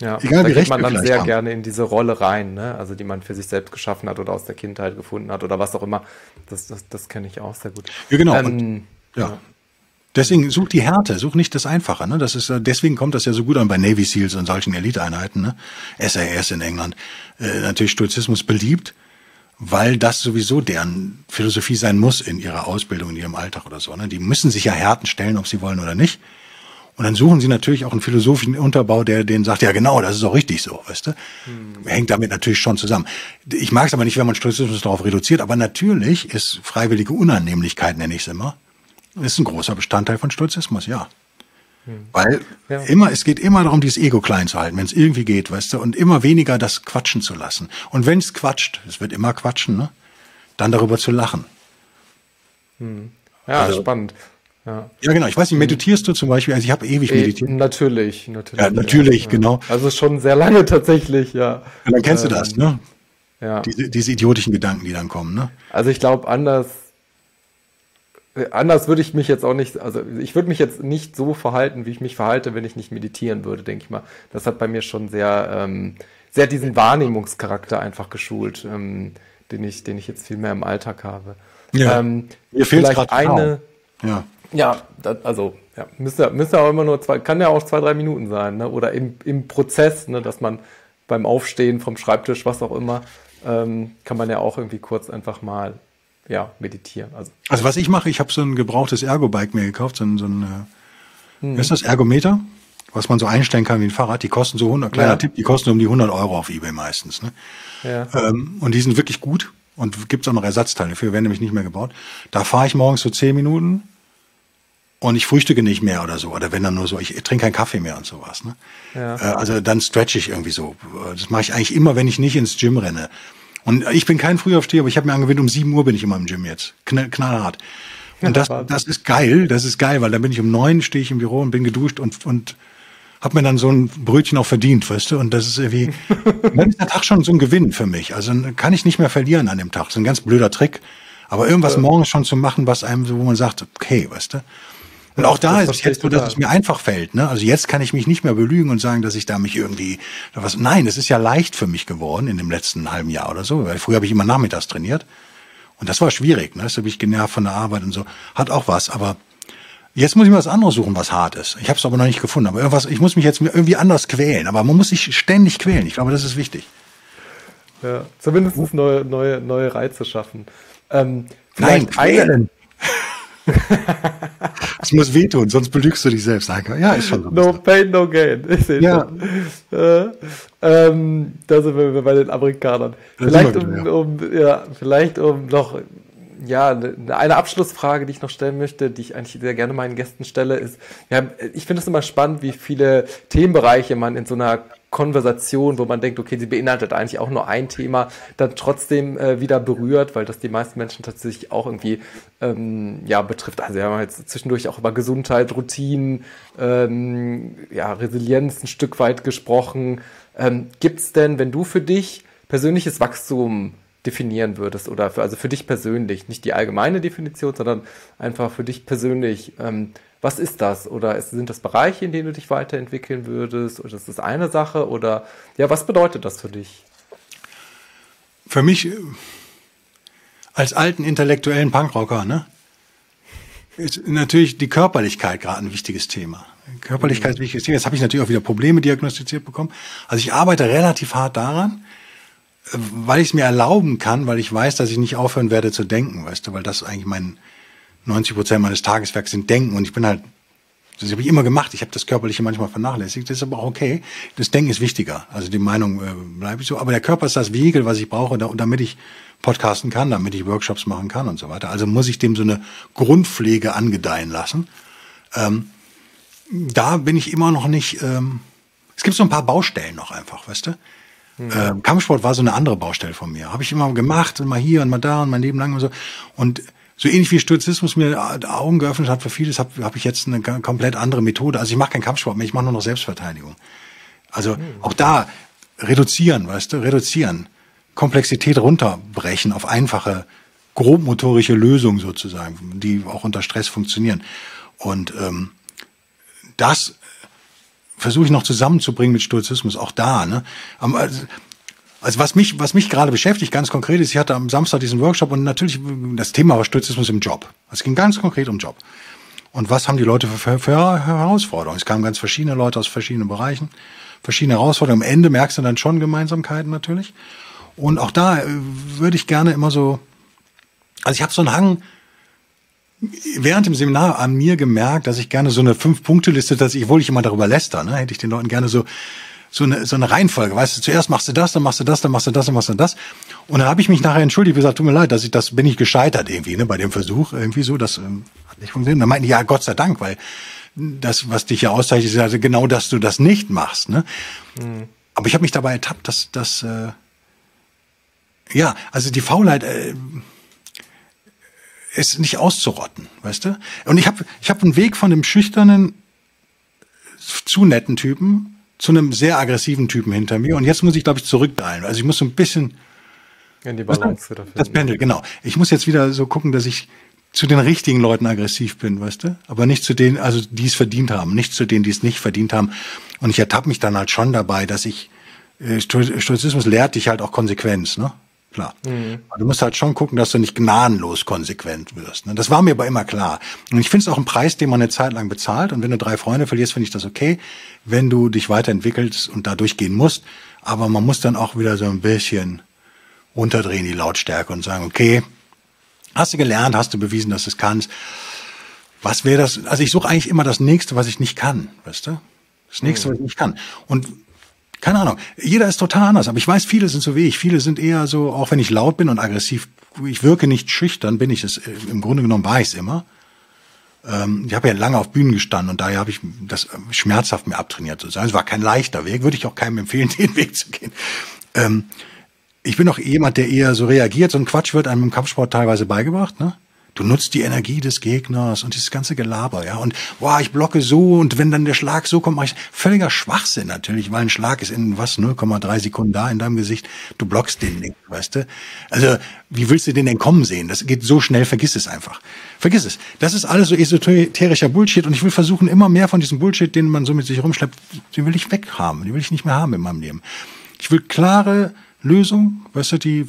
Ja, Egal, da wie geht man dann sehr haben. gerne in diese Rolle rein, ne? also die man für sich selbst geschaffen hat oder aus der Kindheit gefunden hat oder was auch immer. Das, das, das kenne ich auch sehr gut. Ja, genau. Ähm, und, ja. ja. Deswegen such die Härte, such nicht das Einfache. Ne? Das ist, deswegen kommt das ja so gut an bei Navy Seals und solchen Eliteeinheiten, ne? SAS in England. Äh, natürlich Stoizismus beliebt, weil das sowieso deren Philosophie sein muss in ihrer Ausbildung, in ihrem Alltag oder so. Ne? Die müssen sich ja Härten stellen, ob sie wollen oder nicht. Und dann suchen sie natürlich auch einen philosophischen Unterbau, der denen sagt, ja genau, das ist auch richtig so, weißt du? Hm. Hängt damit natürlich schon zusammen. Ich mag es aber nicht, wenn man Stoizismus darauf reduziert, aber natürlich ist freiwillige Unannehmlichkeit, nenne ich es immer, ist ein großer Bestandteil von Stoizismus, ja. Hm. Weil ja. immer, es geht immer darum, dieses Ego klein zu halten, wenn es irgendwie geht, weißt du, und immer weniger das quatschen zu lassen. Und wenn es quatscht, es wird immer quatschen, ne? Dann darüber zu lachen. Hm. Ja, also, spannend. Ja. ja, genau. Ich weiß nicht, meditierst du zum Beispiel? Also ich habe ewig äh, meditiert. Natürlich, natürlich. Ja, natürlich, ja. genau. Also schon sehr lange tatsächlich, ja. Und dann kennst ähm, du das, ne? Ja. Diese, diese idiotischen Gedanken, die dann kommen, ne? Also ich glaube, anders anders würde ich mich jetzt auch nicht, also ich würde mich jetzt nicht so verhalten, wie ich mich verhalte, wenn ich nicht meditieren würde, denke ich mal. Das hat bei mir schon sehr, ähm, sehr diesen Wahrnehmungscharakter einfach geschult, ähm, den ich, den ich jetzt viel mehr im Alltag habe. Ja. Ähm, Mir fehlt vielleicht eine. Ja. Ja, das, also ja, müsste, müsste auch immer nur zwei, kann ja auch zwei, drei Minuten sein, ne? Oder im, im Prozess, ne, dass man beim Aufstehen vom Schreibtisch, was auch immer, ähm, kann man ja auch irgendwie kurz einfach mal ja, meditieren. Also, also was ich mache, ich habe so ein gebrauchtes Ergo-Bike mir gekauft, so ein, so ein äh, hm. ist das Ergometer, was man so einstellen kann wie ein Fahrrad. Die kosten so 100, kleiner ja. Tipp, die kosten um die 100 Euro auf Ebay meistens. Ne? Ja. Ähm, und die sind wirklich gut und gibt es auch noch Ersatzteile für, werden nämlich nicht mehr gebaut. Da fahre ich morgens so 10 Minuten und ich frühstücke nicht mehr oder so. Oder wenn dann nur so, ich, ich trinke keinen Kaffee mehr und sowas. Ne? Ja. Äh, also dann stretch ich irgendwie so. Das mache ich eigentlich immer, wenn ich nicht ins Gym renne. Und ich bin kein Frühaufsteher, aber ich habe mir angewöhnt, um sieben Uhr bin ich immer im Gym jetzt. Knall, knallhart. Und das, das ist geil, das ist geil, weil dann bin ich um neun, stehe ich im Büro und bin geduscht und, und habe mir dann so ein Brötchen auch verdient, weißt du? Und das ist irgendwie, dann ist der Tag schon so ein Gewinn für mich. Also kann ich nicht mehr verlieren an dem Tag. Das ist ein ganz blöder Trick. Aber irgendwas ja. morgens schon zu machen, was einem so, wo man sagt, okay, weißt du? Und auch da das ist es jetzt so, dass es mir einfach fällt. Ne? Also jetzt kann ich mich nicht mehr belügen und sagen, dass ich da mich irgendwie was. Nein, es ist ja leicht für mich geworden in dem letzten halben Jahr oder so. Weil früher habe ich immer nachmittags trainiert. Und das war schwierig. Ne? Das habe ich genervt von der Arbeit und so. Hat auch was. Aber jetzt muss ich mir was anderes suchen, was hart ist. Ich habe es aber noch nicht gefunden. Aber irgendwas, ich muss mich jetzt irgendwie anders quälen. Aber man muss sich ständig quälen. Ich glaube, das ist wichtig. Ja, zumindest neue, neue, neue Reize schaffen. Ähm, Nein, quälen. Es muss wehtun, sonst belügst du dich selbst. Ja, ist schon so. No pain, no gain. Ich sehe ja. Äh, ähm, da sind wir bei den Amerikanern. Vielleicht um, um, ja, vielleicht um noch ja, ne, eine Abschlussfrage, die ich noch stellen möchte, die ich eigentlich sehr gerne meinen Gästen stelle, ist, ja, ich finde es immer spannend, wie viele Themenbereiche man in so einer Konversation, wo man denkt, okay, sie beinhaltet eigentlich auch nur ein Thema, dann trotzdem äh, wieder berührt, weil das die meisten Menschen tatsächlich auch irgendwie ähm, ja betrifft. Also wir haben jetzt zwischendurch auch über Gesundheit, Routinen, ähm, ja, Resilienz ein Stück weit gesprochen. Ähm, Gibt es denn, wenn du für dich persönliches Wachstum definieren würdest oder für, also für dich persönlich, nicht die allgemeine Definition, sondern einfach für dich persönlich, ähm, was ist das? Oder sind das Bereiche, in denen du dich weiterentwickeln würdest? Oder ist das eine Sache? Oder ja, was bedeutet das für dich? Für mich äh, als alten intellektuellen Punkrocker, ne? Ist natürlich die Körperlichkeit gerade ein wichtiges Thema. Körperlichkeit ist ein wichtiges Thema. Jetzt habe ich natürlich auch wieder Probleme diagnostiziert bekommen. Also ich arbeite relativ hart daran, äh, weil ich es mir erlauben kann, weil ich weiß, dass ich nicht aufhören werde zu denken, weißt du, weil das eigentlich mein, 90 Prozent meines Tageswerks sind Denken und ich bin halt, das habe ich immer gemacht. Ich habe das Körperliche manchmal vernachlässigt. Das ist aber auch okay. Das Denken ist wichtiger. Also die Meinung äh, bleibe ich so. Aber der Körper ist das Vehikel, was ich brauche, da, damit ich podcasten kann, damit ich Workshops machen kann und so weiter. Also muss ich dem so eine Grundpflege angedeihen lassen. Ähm, da bin ich immer noch nicht. Ähm, es gibt so ein paar Baustellen noch einfach, weißt du? Mhm. Ähm, Kampfsport war so eine andere Baustelle von mir. Habe ich immer gemacht und mal hier und mal da und mein Leben lang und so. Und so ähnlich wie Stoizismus mir Augen geöffnet hat für vieles, habe hab ich jetzt eine komplett andere Methode. Also ich mache keinen Kampfsport mehr, ich mache nur noch Selbstverteidigung. Also mhm. auch da reduzieren, weißt du, reduzieren. Komplexität runterbrechen auf einfache, grobmotorische Lösungen sozusagen, die auch unter Stress funktionieren. Und ähm, das versuche ich noch zusammenzubringen mit Stoizismus, auch da. Ne? Also, was mich, was mich gerade beschäftigt, ganz konkret ist, ich hatte am Samstag diesen Workshop und natürlich das Thema war Stoizismus im Job. Es ging ganz konkret um Job. Und was haben die Leute für, für Herausforderungen? Es kamen ganz verschiedene Leute aus verschiedenen Bereichen, verschiedene Herausforderungen. Am Ende merkst du dann schon Gemeinsamkeiten natürlich. Und auch da äh, würde ich gerne immer so, also ich habe so einen Hang, während dem Seminar an mir gemerkt, dass ich gerne so eine Fünf-Punkte-Liste, dass ich, obwohl ich immer darüber läster, ne, hätte ich den Leuten gerne so so eine, so eine Reihenfolge, weißt du, zuerst machst du das, dann machst du das, dann machst du das, dann machst du das. Und dann habe ich mich nachher entschuldigt, gesagt, tut mir leid, dass ich das bin ich gescheitert irgendwie, ne, bei dem Versuch irgendwie so, das ähm, hat nicht funktioniert. Und dann meinten die, ja, Gott sei Dank, weil das, was dich ja auszeichnet, ist also genau, dass du das nicht machst, ne. Mhm. Aber ich habe mich dabei ertappt, dass dass äh, ja, also die Faulheit äh, ist nicht auszurotten, weißt du? Und ich habe ich hab einen Weg von dem schüchternen, zu netten Typen zu einem sehr aggressiven Typen hinter mir. Und jetzt muss ich, glaube ich, zurückdrehen. Also ich muss so ein bisschen in die Balance wieder finden. Das Pendel, genau. Ich muss jetzt wieder so gucken, dass ich zu den richtigen Leuten aggressiv bin, weißt du? Aber nicht zu denen, also die es verdient haben, nicht zu denen, die es nicht verdient haben. Und ich ertappe mich dann halt schon dabei, dass ich äh, Stoizismus lehrt dich halt auch Konsequenz, ne? Klar. Mhm. Du musst halt schon gucken, dass du nicht gnadenlos konsequent wirst. Ne? Das war mir aber immer klar. Und ich finde es auch ein Preis, den man eine Zeit lang bezahlt. Und wenn du drei Freunde verlierst, finde ich das okay, wenn du dich weiterentwickelst und da durchgehen musst. Aber man muss dann auch wieder so ein bisschen runterdrehen, die Lautstärke und sagen, okay, hast du gelernt, hast du bewiesen, dass du es kannst. Was wäre das? Also ich suche eigentlich immer das Nächste, was ich nicht kann, weißt du? Das Nächste, mhm. was ich nicht kann. Und keine Ahnung. Jeder ist total anders, aber ich weiß, viele sind so wie ich. Viele sind eher so, auch wenn ich laut bin und aggressiv, ich wirke nicht schüchtern, bin ich es, äh, im Grunde genommen war ich es immer. Ähm, ich habe ja lange auf Bühnen gestanden und daher habe ich das äh, schmerzhaft mir abtrainiert sozusagen. Es war kein leichter Weg, würde ich auch keinem empfehlen, den Weg zu gehen. Ähm, ich bin auch jemand, der eher so reagiert. So ein Quatsch wird einem im Kampfsport teilweise beigebracht, ne? Du nutzt die Energie des Gegners und dieses ganze Gelaber, ja. Und boah, ich blocke so und wenn dann der Schlag so kommt, mache ich völliger Schwachsinn natürlich, weil ein Schlag ist in was 0,3 Sekunden da in deinem Gesicht. Du blockst den nicht, weißt du? Also wie willst du den denn kommen sehen? Das geht so schnell, vergiss es einfach. Vergiss es. Das ist alles so esoterischer Bullshit und ich will versuchen, immer mehr von diesem Bullshit, den man so mit sich rumschleppt, den will ich weghaben. Den will ich nicht mehr haben in meinem Leben. Ich will klare Lösungen, weißt du, die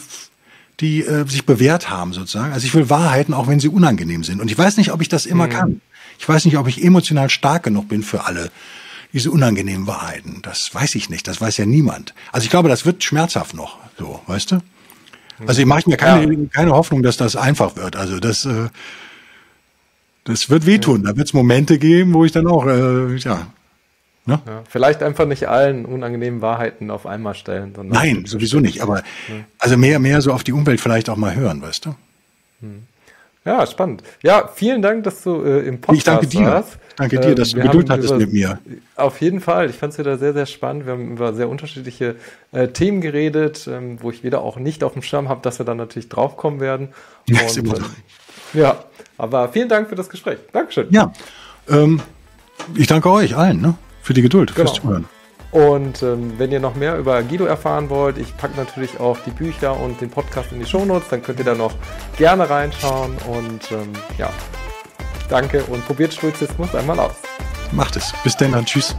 die äh, sich bewährt haben sozusagen. Also ich will Wahrheiten, auch wenn sie unangenehm sind. Und ich weiß nicht, ob ich das immer mhm. kann. Ich weiß nicht, ob ich emotional stark genug bin für alle diese unangenehmen Wahrheiten. Das weiß ich nicht. Das weiß ja niemand. Also ich glaube, das wird schmerzhaft noch. So, weißt du? Also ich mache mir keine, ja. keine Hoffnung, dass das einfach wird. Also das, äh, das wird wehtun. Da wird es Momente geben, wo ich dann auch, äh, ja, Ne? Ja, vielleicht einfach nicht allen unangenehmen Wahrheiten auf einmal stellen. Nein, sowieso nicht. Aber ja. also mehr, mehr so auf die Umwelt vielleicht auch mal hören, weißt du? Ja, spannend. Ja, vielen Dank, dass du äh, im Podcast Ich danke dir. Warst. Danke dir, dass ähm, du Geduld hattest über, mit mir. Auf jeden Fall. Ich fand es wieder sehr, sehr spannend. Wir haben über sehr unterschiedliche äh, Themen geredet, ähm, wo ich wieder auch nicht auf dem Schirm habe, dass wir dann natürlich draufkommen werden. Ja, Und, äh, ja, aber vielen Dank für das Gespräch. Dankeschön. Ja, ähm, ich danke euch allen. Ne? Für die Geduld, genau. fürs Zuhören. Und ähm, wenn ihr noch mehr über Guido erfahren wollt, ich packe natürlich auch die Bücher und den Podcast in die Shownotes, dann könnt ihr da noch gerne reinschauen. Und ähm, ja, danke und probiert Stoizismus einmal aus. Macht es. Bis dann, dann tschüss.